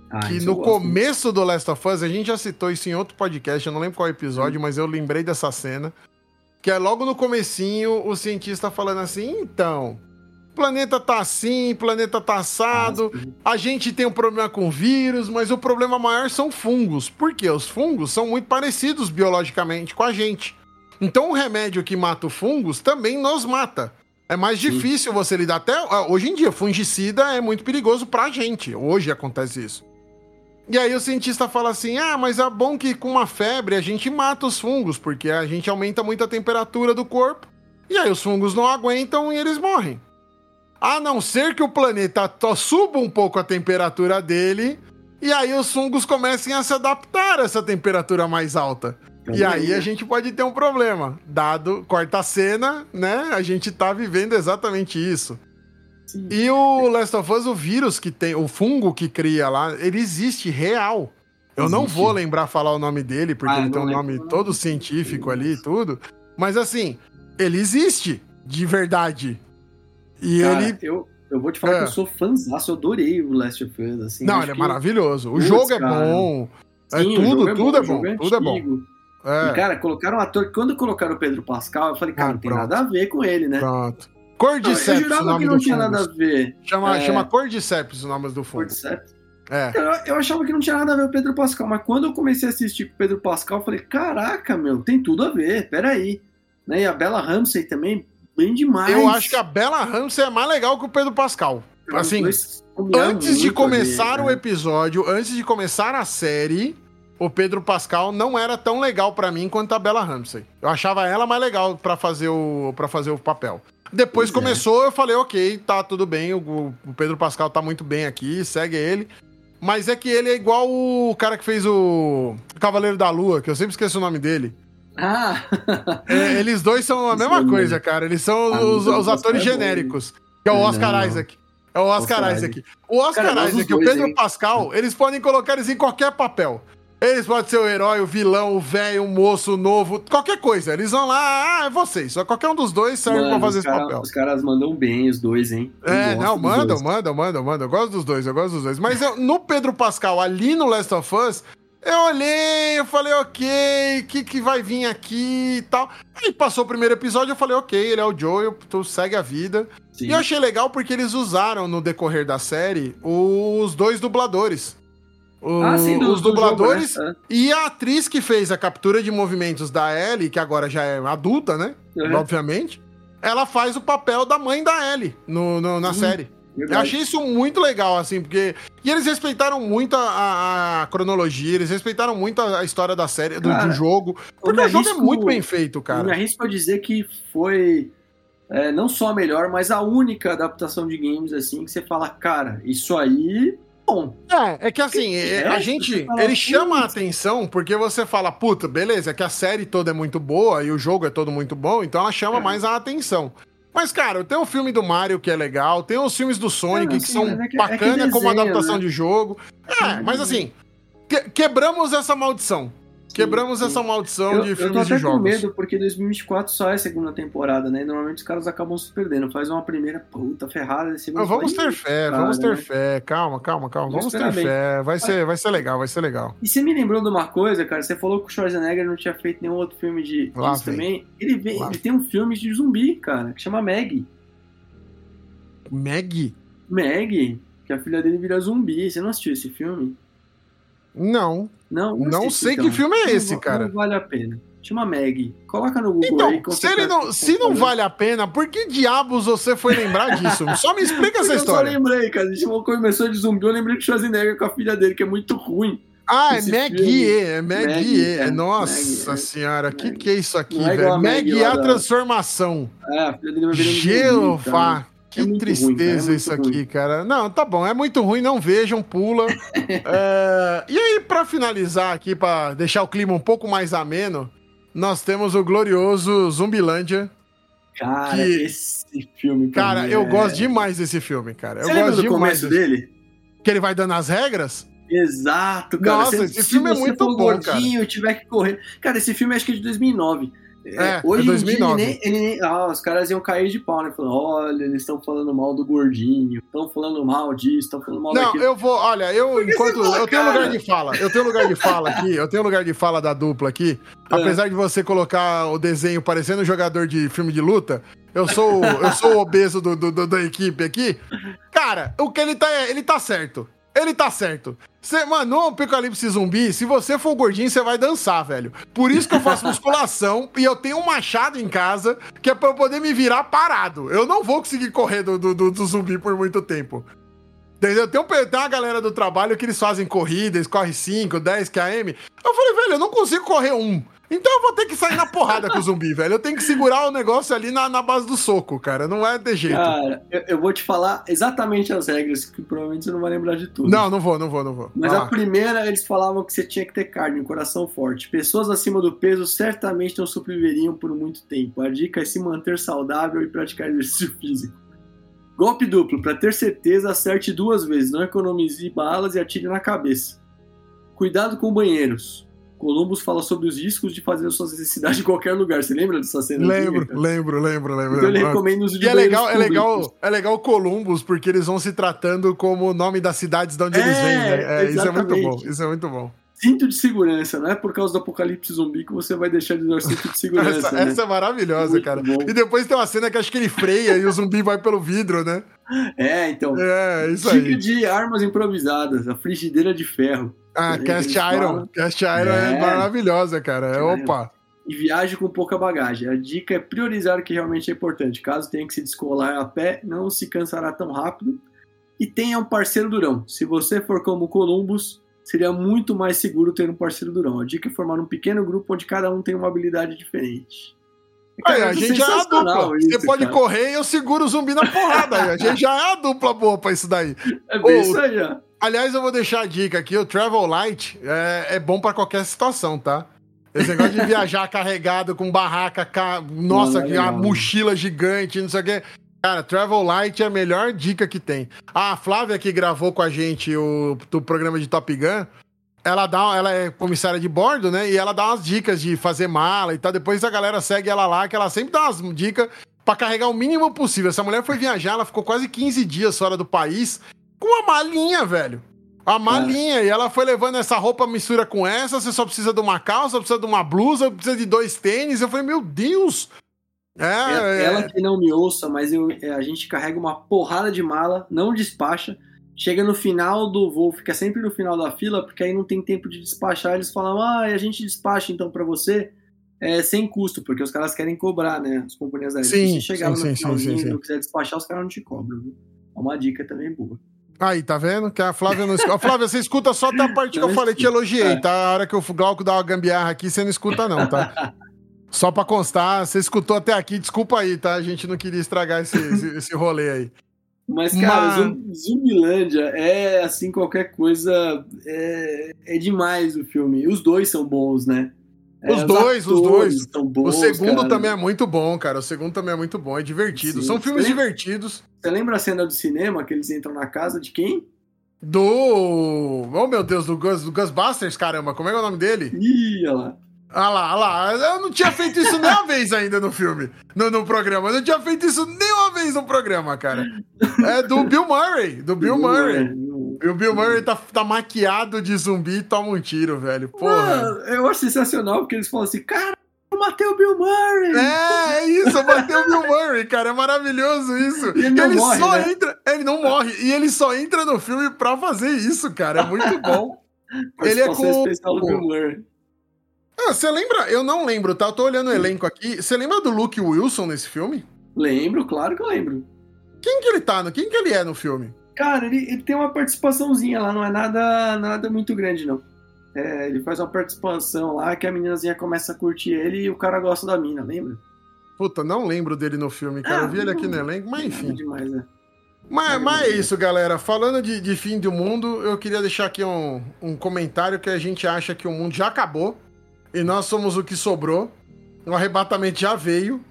Ah, que no começo do Last of Us, a gente já citou isso em outro podcast, eu não lembro qual episódio, mas eu lembrei dessa cena. Que é logo no comecinho, o cientista falando assim, então, planeta tá assim, planeta tá assado, a gente tem um problema com vírus, mas o problema maior são fungos. Porque os fungos são muito parecidos biologicamente com a gente. Então o remédio que mata os fungos também nos mata. É mais Sim. difícil você lidar. Até hoje em dia, fungicida é muito perigoso pra gente. Hoje acontece isso. E aí o cientista fala assim: ah, mas é bom que com uma febre a gente mata os fungos, porque a gente aumenta muito a temperatura do corpo. E aí os fungos não aguentam e eles morrem. A não ser que o planeta suba um pouco a temperatura dele e aí os fungos comecem a se adaptar a essa temperatura mais alta. e aí a gente pode ter um problema. Dado, corta a cena, né? A gente tá vivendo exatamente isso. Sim. E o Last of Us, o vírus que tem, o fungo que cria lá, ele existe real. Eu existe. não vou lembrar falar o nome dele, porque ah, ele tem um nome todo científico ali e tudo. Mas assim, ele existe, de verdade. E Cara, ele. Eu, eu vou te falar é. que eu sou fãzaço, eu adorei o Last of Us. Assim, Não, ele é maravilhoso. O Puts, jogo é bom. É Sim, tudo, é tudo, é bom, é tudo é bom. É. E, cara, colocaram um ator. Quando colocaram o Pedro Pascal, eu falei, cara, ah, não tem nada a ver com ele, né? Pronto. Cordyceps, não, eu jurava que não tinha nada a ver. Chama, é... chama Cordyceps o nome do fundo. Cordyceps? É. Eu, eu, achava que não tinha nada a ver com o Pedro Pascal, mas quando eu comecei a assistir com o Pedro Pascal, eu falei, caraca, meu, tem tudo a ver, peraí. Né? E a Bella Ramsey também, bem demais. Eu acho que a Bela Ramsey é mais legal que o Pedro Pascal. assim, antes de começar ali, o né? episódio, antes de começar a série, o Pedro Pascal não era tão legal para mim quanto a Bella Ramsey. Eu achava ela mais legal para fazer o para fazer o papel. Depois pois é. começou, é. eu falei, ok, tá tudo bem, o, o, Pedro Pascal tá muito bem aqui, segue ele. Mas é que ele é igual o cara que fez o Cavaleiro da Lua, que eu sempre esqueço o nome dele. Ah! É, eles dois são a mesma coisa, cara. Eles são ah, os, os atores é genéricos. Que é o Oscar não. Isaac. É o Oscar, Oscar Isaac. O Oscar cara, Isaac e o Pedro hein? Pascal, eles podem colocar eles em qualquer papel. Eles podem ser o herói, o vilão, o velho, o moço, o novo, qualquer coisa. Eles vão lá, ah, é vocês. Só qualquer um dos dois serve Mano, pra fazer esse cara, papel. Os caras mandam bem, os dois, hein? Eu é, não, mandam, mandam, mandam, mandam. Eu gosto dos dois, eu gosto dos dois. Mas eu, no Pedro Pascal, ali no Last of Us, eu olhei, eu falei, ok, o que, que vai vir aqui e tal. Aí passou o primeiro episódio, eu falei, ok, ele é o Joel, tu segue a vida. Sim. E eu achei legal porque eles usaram no decorrer da série os dois dubladores. O, ah, sim, do, os dubladores jogo, né? e a atriz que fez a captura de movimentos da Ellie, que agora já é adulta, né? Uhum. Obviamente. Ela faz o papel da mãe da Ellie no, no na série. Verdade. Eu achei isso muito legal, assim, porque. E eles respeitaram muito a, a cronologia, eles respeitaram muito a, a história da série, do, cara, do jogo. Porque o jogo é muito bem feito, cara. Me arrisco a dizer que foi. É, não só a melhor, mas a única adaptação de games, assim, que você fala, cara, isso aí bom. É, é que assim, é, a gente. Ele chama a atenção porque você fala, puta, beleza, é que a série toda é muito boa e o jogo é todo muito bom, então ela chama é. mais a atenção. Mas, cara, tem o filme do Mario que é legal, tem os filmes do Sonic que são é que, bacana é como adaptação né? de jogo. É, mas assim, que, quebramos essa maldição. Quebramos sim. essa maldição eu, de filmes de jogos. Eu tô até com medo, porque 2024 só é a segunda temporada, né? Normalmente os caras acabam se perdendo. Faz uma primeira puta ferrada. Mas vamos ter fé, cara, vamos ter né? fé. Calma, calma, calma. Vamos, vamos ter bem. fé. Vai ser, vai ser legal, vai ser legal. E você me lembrou de uma coisa, cara? Você falou que o Schwarzenegger não tinha feito nenhum outro filme de Lá isso também. Ele, vem, ele tem um filme de zumbi, cara, que chama Meg. Meg? Meg, que a filha dele vira zumbi. Você não assistiu esse filme? Não. Não, não sei então. que filme é esse, não, cara. Não vale a pena. Chama Meg. Coloca no Google então, aí. Se, ele não, se não vale a pena, por que diabos você foi lembrar disso? Só me explica essa história. Eu só lembrei, cara. A gente começou de zumbi, eu lembrei de Schwarzenegger com a filha dele, que é muito ruim. Ah, é Maggie, é Maggie. É. Nossa Maggie, senhora, o que, que é isso aqui, é velho? Maggie a transformação. É, a filha dele vai virando Jeová. Que é tristeza ruim, é isso aqui, ruim. cara. Não, tá bom, é muito ruim, não vejam, pula. é... E aí, para finalizar aqui, para deixar o clima um pouco mais ameno, nós temos o glorioso Zumbilândia. Cara, que... esse filme. Cara, eu é... gosto demais desse filme, cara. Você eu gosto do demais começo desse... dele? Que ele vai dando as regras? Exato, cara. Nossa, esse filme é muito bom, gordinho, cara. tiver que correr. Cara, esse filme acho que é de 2009. É, é, hoje é 2009. Em dia, ele nem, ele nem, ah, os caras iam cair de pau, né? Falando, olha, eles estão falando mal do gordinho, estão falando mal disso, estão falando mal Não, daquilo. eu vou, olha, eu enquanto. eu tenho lugar de fala, eu tenho lugar de fala aqui, eu tenho lugar de fala da dupla aqui. É. Apesar de você colocar o desenho parecendo um jogador de filme de luta, eu sou, eu sou o obeso do, do, do, da equipe aqui. Cara, o que ele tá, ele tá certo. Ele tá certo. Cê, mano, no Apocalipse Zumbi, se você for gordinho, você vai dançar, velho. Por isso que eu faço musculação e eu tenho um machado em casa que é pra eu poder me virar parado. Eu não vou conseguir correr do, do, do zumbi por muito tempo. Entendeu? Tem, um, tem uma galera do trabalho que eles fazem corridas, corre 5, 10 km. Eu falei, velho, eu não consigo correr um. Então eu vou ter que sair na porrada com o zumbi, velho. Eu tenho que segurar o negócio ali na, na base do soco, cara. Não é de jeito. Cara, eu, eu, vou te falar exatamente as regras, que provavelmente você não vai lembrar de tudo. Não, não vou, não vou, não vou. Mas ah. a primeira, eles falavam que você tinha que ter carne, um coração forte. Pessoas acima do peso certamente não sobreviveriam por muito tempo. A dica é se manter saudável e praticar exercício físico. Golpe duplo, para ter certeza, acerte duas vezes, não economize balas e atire na cabeça. Cuidado com banheiros. Columbus fala sobre os riscos de fazer suas necessidades em qualquer lugar. Você lembra dessa cena? Lembro, lembro, lembro, lembro. Então ele recomenda os E é legal, é legal, é legal Columbus, porque eles vão se tratando como o nome das cidades de onde é, eles vêm. Né? É, isso é muito bom. Isso é muito bom. Cinto de segurança, não é por causa do apocalipse zumbi que você vai deixar de usar cinto de segurança. essa, né? essa, é maravilhosa, muito cara. Bom. E depois tem uma cena que acho que ele freia e o zumbi vai pelo vidro, né? É, então. É, isso aí. Tipo de armas improvisadas, a frigideira de ferro. Ah, Cast Iron. Cast Iron é. é, maravilhosa, cara. É, opa. E viaje com pouca bagagem. A dica é priorizar o que realmente é importante. Caso tenha que se descolar a pé, não se cansará tão rápido. e tenha um parceiro durão. Se você for como Columbus, seria muito mais seguro ter um parceiro durão. A dica é formar um pequeno grupo onde cada um tem uma habilidade diferente. Cara, a gente já é a dupla. Isso, você pode cara. correr e eu seguro o zumbi na porrada. aí. A gente já é a dupla boa pra isso daí. É bem isso aí, ó. Aliás, eu vou deixar a dica aqui: o Travel Light é, é bom para qualquer situação, tá? Esse negócio de viajar carregado com barraca, ca... nossa, não, não é a mochila gigante, não sei o quê. Cara, Travel Light é a melhor dica que tem. A Flávia, que gravou com a gente o do programa de Top Gun, ela dá, ela é comissária de bordo, né? E ela dá umas dicas de fazer mala e tal. Depois a galera segue ela lá, que ela sempre dá umas dicas para carregar o mínimo possível. Essa mulher foi viajar, ela ficou quase 15 dias fora do país com uma malinha, velho. A malinha, é. e ela foi levando essa roupa mistura com essa, você só precisa de uma calça, precisa de uma blusa, precisa de dois tênis. Eu falei, meu Deus! É, é... Ela que não me ouça, mas eu, é, a gente carrega uma porrada de mala, não despacha. Chega no final do voo, fica sempre no final da fila, porque aí não tem tempo de despachar. Eles falam, ah, a gente despacha então para você é, sem custo, porque os caras querem cobrar, né? As companhias aéreas. Sim, Se chegar sim, no finalzinho e não quiser despachar, os caras não te cobram. Viu? É uma dica também boa. Aí, tá vendo? Que a Flávia não escuta. Flávia, você escuta só até a parte que eu falei, te elogiei, é. tá? A hora que o Glauco dá uma gambiarra aqui, você não escuta, não, tá? Só pra constar, você escutou até aqui, desculpa aí, tá? A gente não queria estragar esse, esse, esse rolê aí. Mas, cara, Mas... Zumbilândia é, assim, qualquer coisa. É, é demais o filme. Os dois são bons, né? Os é, dois, os dois. Bons, o segundo cara. também é muito bom, cara. O segundo também é muito bom, é divertido. Sim. São filmes você divertidos. Você lembra a cena do cinema que eles entram na casa de quem? Do. Oh, meu Deus, do, Gus, do Ghostbusters, caramba. Como é, é o nome dele? Ih, olha lá. Ah lá, ah lá. Eu não tinha feito isso nem uma vez ainda no filme, no, no programa. Eu não tinha feito isso nem uma vez no programa, cara. É do Bill Murray. Do Bill Murray. E o Bill Murray tá, tá maquiado de zumbi e toma um tiro, velho. Porra. Mano, eu acho sensacional, porque eles falam assim, cara, eu matei o Bill Murray. É, é isso, eu matei o Bill Murray, cara. É maravilhoso isso. E ele, ele morre, só né? entra. Ele não morre. E ele só entra no filme pra fazer isso, cara. É muito bom. ele é com. especial do Bill Murray. Ah, você lembra? Eu não lembro, tá? Eu tô olhando o elenco aqui. Você lembra do Luke Wilson nesse filme? Lembro, claro que eu lembro. Quem que ele tá? No... Quem que ele é no filme? Cara, ele, ele tem uma participaçãozinha lá, não é nada, nada muito grande, não. É, ele faz uma participação lá que a meninazinha começa a curtir ele e o cara gosta da mina, lembra? Puta, não lembro dele no filme, cara. Ah, eu vi ele aqui no elenco, mas enfim. É demais, né? Mas, mas é isso, galera. Falando de, de fim do mundo, eu queria deixar aqui um, um comentário que a gente acha que o mundo já acabou e nós somos o que sobrou. O arrebatamento já veio,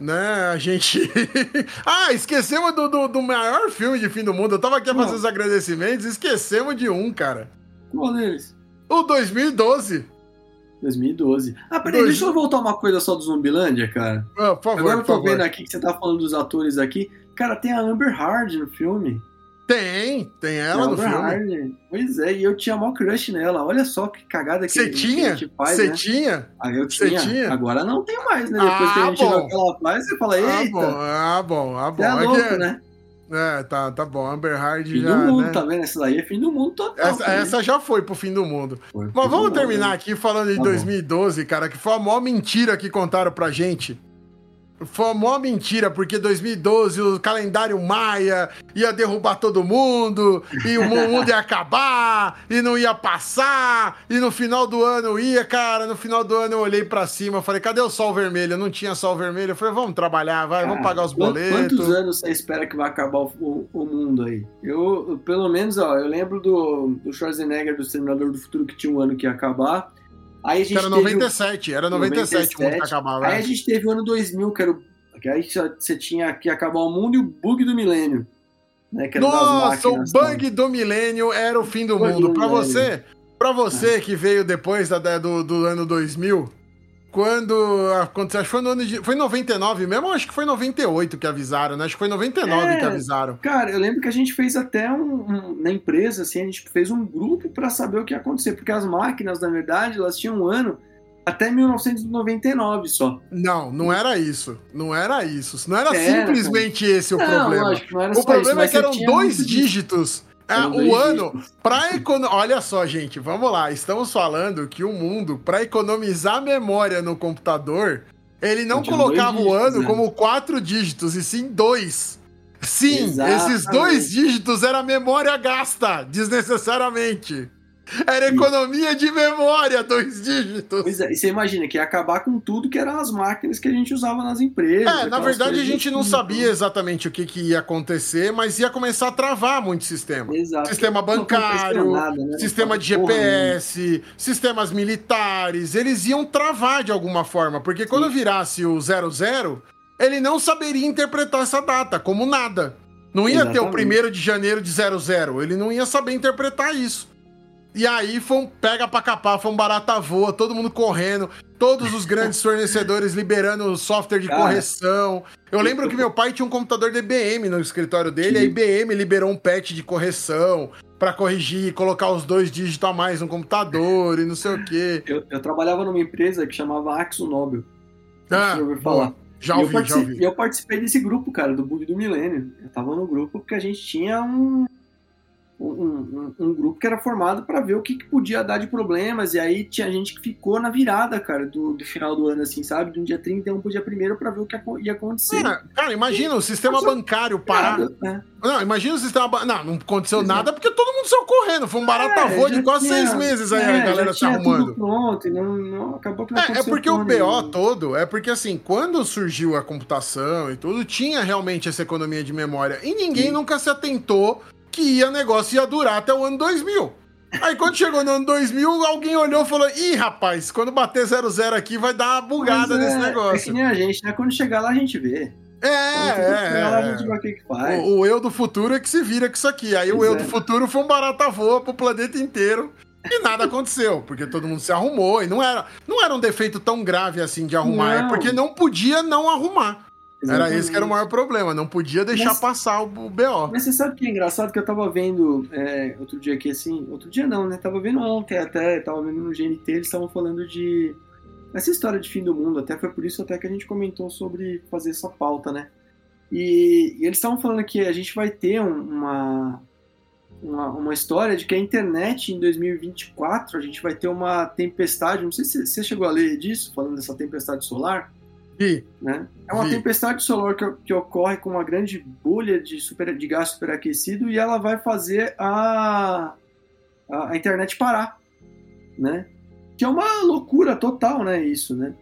né? A gente. ah, esquecemos do, do, do, maior filme de fim do mundo. Eu tava aqui a fazer os agradecimentos, esquecemos de um, cara. Qual deles? O 2012. 2012. Ah, peraí, Dois... deixa eu voltar uma coisa só do Zumbilândia, cara. Ah, por favor, Agora eu tô vendo aqui que você tá falando dos atores aqui. Cara, tem a Amber Hard no filme. Tem, tem ela no filme. Hard. Pois é, e eu tinha mó crush nela. Olha só que cagada que, Cê tinha? que faz. Você né? tinha? Ah, eu tinha. tinha. Agora não tem mais, né? Depois ah, que a gente viu aquela faz, você fala, ah, eita. Ah, bom, ah, bom. É louco, é... né? É, tá, tá bom. Amber Hard fim já. Fim do mundo, né? tá vendo? Essa daí é fim do mundo total. Essa, essa já foi pro fim do mundo. Foi, Mas vamos terminar mundo, né? aqui falando de tá 2012, bom. cara, que foi a maior mentira que contaram pra gente. Foi uma mentira, porque 2012 o calendário maia ia derrubar todo mundo, e o mundo ia acabar, e não ia passar, e no final do ano ia, cara, no final do ano eu olhei para cima, falei, cadê o sol vermelho? Não tinha sol vermelho, eu falei, vamos trabalhar, vai, cara, vamos pagar os boletos. Quantos anos você espera que vai acabar o, o mundo aí? Eu, pelo menos, ó, eu lembro do, do Schwarzenegger, do Senador do Futuro, que tinha um ano que ia acabar, Aí a gente era 97, era 97, 97 o mundo que acabava. Aí a gente teve o ano 2000, que era o, que aí você tinha que acabar o mundo e o bug do milênio. Né, Nossa, o bug do milênio era o fim do mundo. Para você, para você é. que veio depois da, do, do ano 2000, quando aconteceu, acho que foi no ano de, foi 99 mesmo, acho que foi 98 que avisaram, né? Acho que foi 99 é, que avisaram. Cara, eu lembro que a gente fez até um, um na empresa assim, a gente fez um grupo para saber o que ia acontecer, porque as máquinas, na verdade, elas tinham um ano até 1999 só. Não, não era isso. Não era isso. Não era, era simplesmente esse o não, problema. Lógico, não era o problema isso, é que eram dois dígitos. É, o ano, para economizar. Olha só, gente, vamos lá. Estamos falando que o mundo, para economizar memória no computador, ele não colocava o ano né? como quatro dígitos, e sim dois. Sim, Exatamente. esses dois dígitos era memória gasta desnecessariamente. Era economia de memória, dois dígitos. Pois é, e você imagina que ia acabar com tudo que eram as máquinas que a gente usava nas empresas. É, na verdade a gente não sabia exatamente o que, que, ia acontecer, mas ia começar a travar muito sistema. Exato. Sistema bancário, nada, né? sistema de GPS, sistemas militares, eles iam travar de alguma forma, porque quando Sim. virasse o 00, ele não saberia interpretar essa data como nada. Não ia Exatamente. ter o primeiro de janeiro de 00, ele não ia saber interpretar isso. E aí foi um pega pra capar, foi um barata voa, todo mundo correndo, todos os grandes fornecedores liberando software de Cara, correção. Eu lembro que meu pai tinha um computador de IBM no escritório dele, a IBM liberou um patch de correção para corrigir, colocar os dois dígitos a mais no computador e não sei o quê. Eu, eu trabalhava numa empresa que chamava Axo Nobel. Ah, você ouviu falar. Já ouvi, já ouvi. E eu participei desse grupo, cara, do Bug do Milênio. Eu tava no grupo porque a gente tinha um um, um, um, grupo que era formado para ver o que, que, podia dar de problemas, e aí tinha gente que ficou na virada, cara, do, do final do ano, assim, sabe? De um dia 31 pro dia 1 para ver o que ia acontecer. Cara, cara imagina e, o sistema bancário parar. Né? Não, imagina o sistema. Não, não aconteceu Exato. nada porque todo mundo saiu correndo. Foi um barata é, de quase tinha, seis meses aí é, a galera se arrumando. pronto, e não, não, acabou que não é, é porque o BO todo, é porque assim, quando surgiu a computação e tudo, tinha realmente essa economia de memória. E ninguém Sim. nunca se atentou que ia, negócio ia durar até o ano 2000. Aí quando chegou no ano 2000, alguém olhou e falou: Ih, rapaz, quando bater 00 aqui vai dar uma bugada é, nesse negócio. É que nem a gente, né? Quando chegar lá a gente vê. É, é, lá, a gente vê o que, que faz. O, o, eu do futuro é que se vira com isso aqui. Aí pois o eu é. do futuro foi um barata voa pro planeta inteiro. E nada aconteceu, porque todo mundo se arrumou. E não era, não era um defeito tão grave assim de arrumar, é não. é porque não podia não arrumar. Exatamente. Era esse que era o maior problema, não podia deixar mas, passar o BO. Mas você sabe que é engraçado que eu tava vendo é, outro dia aqui assim, outro dia não, né? Tava vendo ontem até, tava vendo no GNT, eles estavam falando de essa história de fim do mundo, até foi por isso até que a gente comentou sobre fazer essa pauta, né? E, e eles estavam falando que a gente vai ter uma, uma, uma, história de que a internet em 2024 a gente vai ter uma tempestade, não sei se você chegou a ler disso, falando dessa tempestade solar Vi. Né? É uma tempestade solar que, que, ocorre com uma grande bolha de, super, de gás superaquecido e ela vai fazer a, a, a, internet parar, né? Que é uma loucura total, né? Isso, né?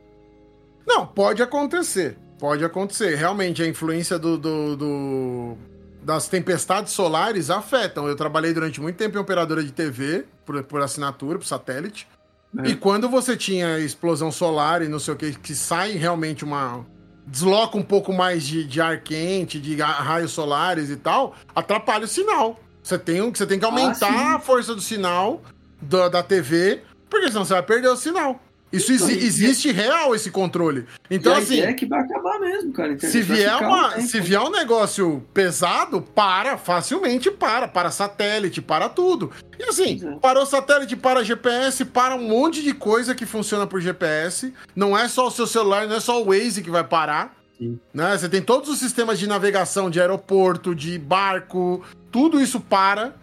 Não, pode acontecer. Pode acontecer. Realmente, a influência do, do, do das tempestades solares afetam. Eu trabalhei durante muito tempo em operadora de TV, por, por assinatura, por satélite. É. E quando você tinha explosão solar e não sei o que, que sai realmente uma. desloca um pouco mais de, de ar quente, de raios solares e tal, atrapalha o sinal. Você tem, você tem que aumentar ah, a força do sinal da, da TV, porque senão você vai perder o sinal. Isso então, existe real esse controle. Então, assim. É que vai acabar mesmo, cara. se vier, uma, se vier um negócio pesado, para, facilmente para. Para satélite, para tudo. E assim, é. parou satélite, para GPS, para um monte de coisa que funciona por GPS. Não é só o seu celular, não é só o Waze que vai parar. Sim. Né? Você tem todos os sistemas de navegação de aeroporto, de barco, tudo isso para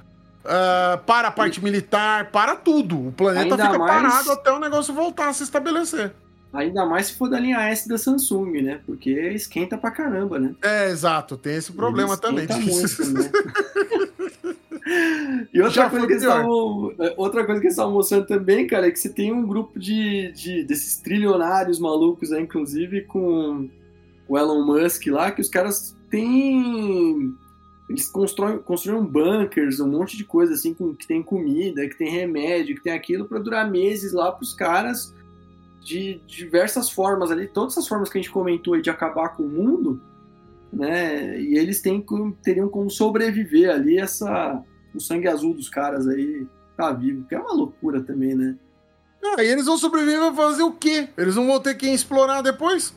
uh, para a parte militar, para tudo. O planeta Ainda fica mais... parado até o negócio voltar a se estabelecer. Ainda mais se for da linha S da Samsung, né? Porque esquenta pra caramba, né? É, exato. Tem esse problema também. Muito, né? e outra coisa, que eles estavam, é, outra coisa que eles estavam mostrando também, cara, é que você tem um grupo de, de desses trilionários malucos, né, inclusive com o Elon Musk lá, que os caras têm eles constroem, construíram bunkers, um monte de coisa assim, com, que tem comida, que tem remédio, que tem aquilo, para durar meses lá para os caras de diversas formas ali, todas as formas que a gente comentou aí de acabar com o mundo, né? E eles têm, teriam como sobreviver ali essa o sangue azul dos caras aí tá vivo, que é uma loucura também, né? Ah, e eles vão sobreviver a fazer o quê? Eles não vão ter quem explorar depois?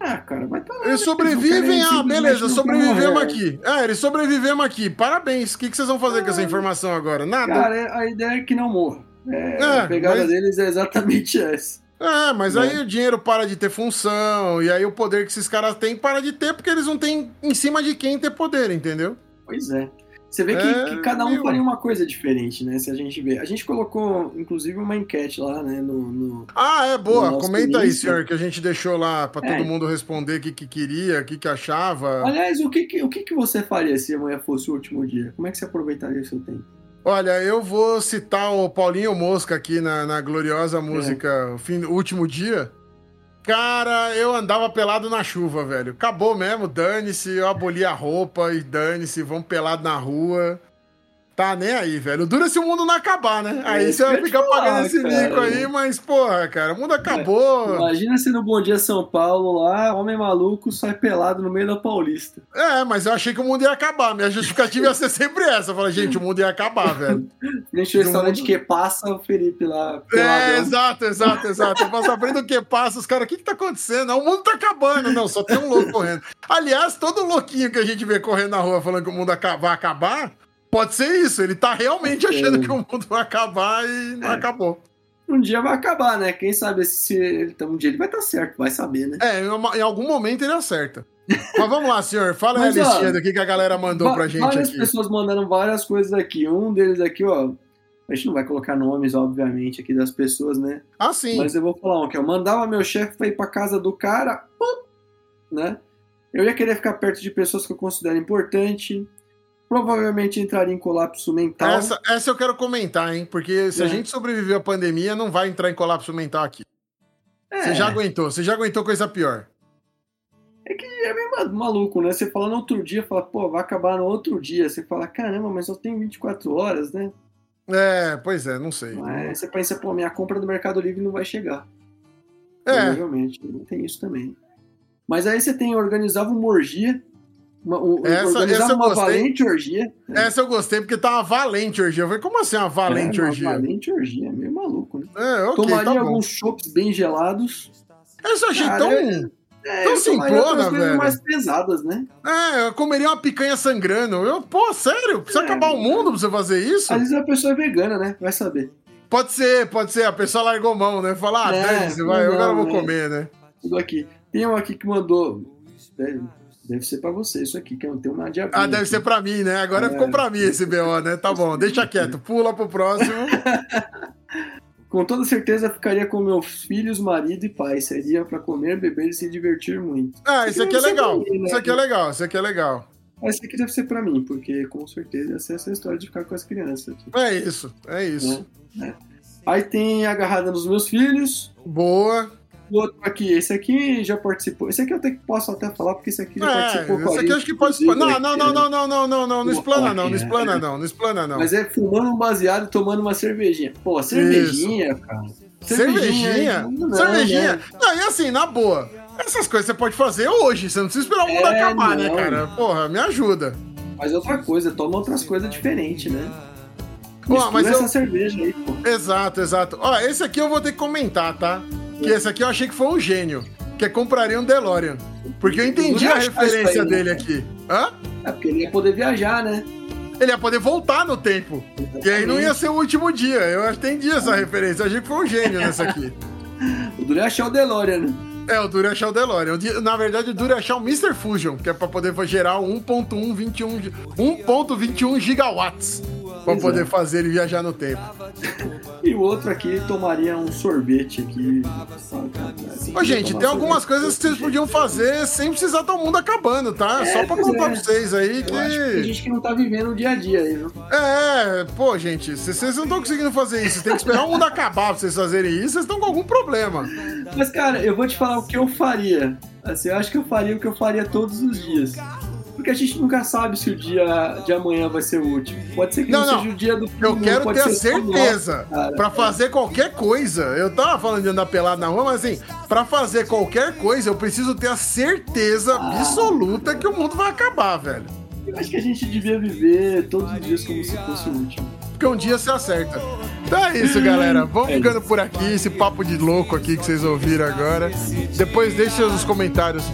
Ah, cara, vai estar tá. Eles né? sobrevivem, ah, beleza, sobrevivemos aqui. Ah, eles sobrevivemos aqui. Parabéns. O que, que vocês vão fazer ah, com essa informação agora? Nada. Cara, é, a ideia é que não morra. É, é, a pegada mas... deles é exatamente essa. É, mas é. aí o dinheiro para de ter função, e aí o poder que esses caras têm para de ter, porque eles não têm em cima de quem ter poder, entendeu? Pois é. Você vê que, é, que cada um faria uma coisa diferente, né? Se a gente vê. A gente colocou, inclusive, uma enquete lá, né? No, no ah, é boa. Comenta aí, senhor, que a gente deixou lá para é. todo mundo responder o que, que queria, o que, que achava. Aliás, o que, que, o que, que você faria se amanhã fosse o último dia? Como é que você aproveitaria o seu tempo? Olha, eu vou citar o Paulinho Mosca aqui na, na gloriosa música é. Fim, Último Dia. Cara, eu andava pelado na chuva, velho. Acabou mesmo, dane-se, eu aboli a roupa e dane-se, vamos pelado na rua. Tá nem aí, velho. Dura se o mundo não acabar, né? Aí é, você vai ficar falar, pagando esse cara. mico aí, mas, porra, cara, o mundo acabou. É, imagina se no Bom Dia São Paulo lá, homem maluco sai pelado no meio da Paulista. É, mas eu achei que o mundo ia acabar. Minha justificativa ia ser sempre essa. Eu falei, gente, o mundo ia acabar, velho. Deixa o restaurante mundo... que passa o Felipe lá. É, exato, exato, exato. Eu passo abrindo o que passa, os caras, o que que tá acontecendo? O mundo tá acabando. Não, só tem um louco correndo. Aliás, todo louquinho que a gente vê correndo na rua falando que o mundo vai acabar Pode ser isso, ele tá realmente achando é. que o mundo vai acabar e não é. acabou. Um dia vai acabar, né? Quem sabe se um dia ele vai estar tá certo, vai saber, né? É, em algum momento ele acerta. Mas vamos lá, senhor. Fala Mas, a listinha daqui que a galera mandou pra gente várias aqui. Várias pessoas mandaram várias coisas aqui. Um deles aqui, ó. A gente não vai colocar nomes, obviamente, aqui das pessoas, né? Ah, sim. Mas eu vou falar um aqui, ó. Mandava meu chefe pra ir pra casa do cara, pum, né? Eu ia querer ficar perto de pessoas que eu considero importante provavelmente entraria em colapso mental. Essa, essa eu quero comentar, hein? Porque se é. a gente sobreviveu à pandemia, não vai entrar em colapso mental aqui. É. Você já aguentou, você já aguentou coisa pior. É que é meio maluco, né? Você fala no outro dia, fala, pô, vai acabar no outro dia. Você fala, caramba, mas só tem 24 horas, né? É, pois é, não sei. Mas você pensa, pô, minha compra do Mercado Livre não vai chegar. É. Provavelmente, tem isso também. Mas aí você tem, organizava uma orgia uma, um, essa, essa uma valente orgia. Essa eu gostei porque tá uma valente orgia. Eu falei, como assim uma valente é, uma orgia? valente orgia, é meio maluco, né? É, okay, Tomaria tá alguns chopps bem gelados. Eu achei Cara, tão. É... É, Tão simplona, velho. mais pesadas, né? É, eu comeria uma picanha sangrando. Eu, pô, sério? Precisa é, acabar o mundo pra você fazer isso? Às vezes a pessoa é vegana, né? Vai saber. Pode ser, pode ser. A pessoa largou mão, né? Falar, ah, é, vai, eu agora vou é. comer, né? Tudo aqui. Tem um aqui que mandou. Deve ser para você isso aqui, que é tem uma diabetes. Ah, deve ser para mim, né? Agora é. ficou para mim esse BO, né? Tá bom, deixa quieto, pula pro próximo. com toda certeza ficaria com meus filhos, marido e pai. Seria para comer, beber e se divertir muito. Ah, isso aqui é legal. Mim, né? Isso aqui é legal, isso aqui é legal. Esse aqui deve ser para mim, porque com certeza essa é essa história de ficar com as crianças aqui. É isso, é isso. É, é. Aí tem agarrada nos meus filhos. Boa outro aqui, esse aqui já participou. Esse aqui eu até posso até falar, porque esse aqui já é, participou com Esse aqui acho que pode. Não, não, não, não, não, não, não, não, não explana não, não explana não, não explana não. Mas é fumando um baseado e tomando uma cervejinha. Pô, cervejinha, cara. Cervejinha? Cervejinha? Né? Não, e assim, na boa. Essas coisas você pode fazer hoje, você não precisa esperar o mundo é, acabar, né, né, cara? Porra, me ajuda. Mas outra coisa, toma outras coisas diferentes, né? Ó, mas essa eu... cerveja aí, pô. Exato, exato. Ó, esse aqui eu vou ter que comentar, tá? Que esse aqui eu achei que foi um gênio. Que é compraria um DeLorean. Porque eu entendi a referência aí, né? dele aqui. Hã? É porque ele ia poder viajar, né? Ele ia poder voltar no tempo. Exatamente. E aí não ia ser o último dia. Eu entendi essa referência. Eu achei que foi um gênio nessa aqui. o duro é achar o DeLorean, né? É, o duro é achar o DeLorean. Na verdade, o duro é achar o Mr. Fusion, que é pra poder gerar 1.121 gigawatts pra poder fazer ele viajar no tempo. E o outro aqui tomaria um sorvete aqui. Assim, Ô, gente, tem algumas coisas que vocês podiam fazer sem precisar do mundo acabando, tá? É, Só pra contar é. pra vocês aí que. tem gente que não tá vivendo o dia a dia aí, viu? É, pô, gente, se vocês não estão conseguindo fazer isso, tem que esperar o mundo acabar pra vocês fazerem isso, vocês estão com algum problema. Mas, cara, eu vou te falar o que eu faria. Assim, eu acho que eu faria o que eu faria todos os dias porque a gente nunca sabe se o dia de amanhã vai ser o último. Pode ser que não, não seja o dia do Eu quero ter a certeza. Para fazer qualquer coisa, eu tava falando de andar pelado na rua, mas assim, para fazer qualquer coisa, eu preciso ter a certeza ah, absoluta que o mundo vai acabar, velho. Eu acho que a gente devia viver todos os dias como se fosse o último. Porque um dia se acerta. Então é isso, galera. Vamos é ficando por aqui. Esse papo de louco aqui que vocês ouviram agora. Depois deixe nos comentários.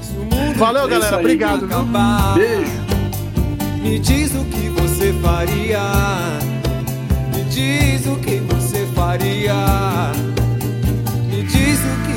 Valeu, é galera. Obrigado. Beijo. Me diz o que você faria. Me diz o que você faria. Me diz o que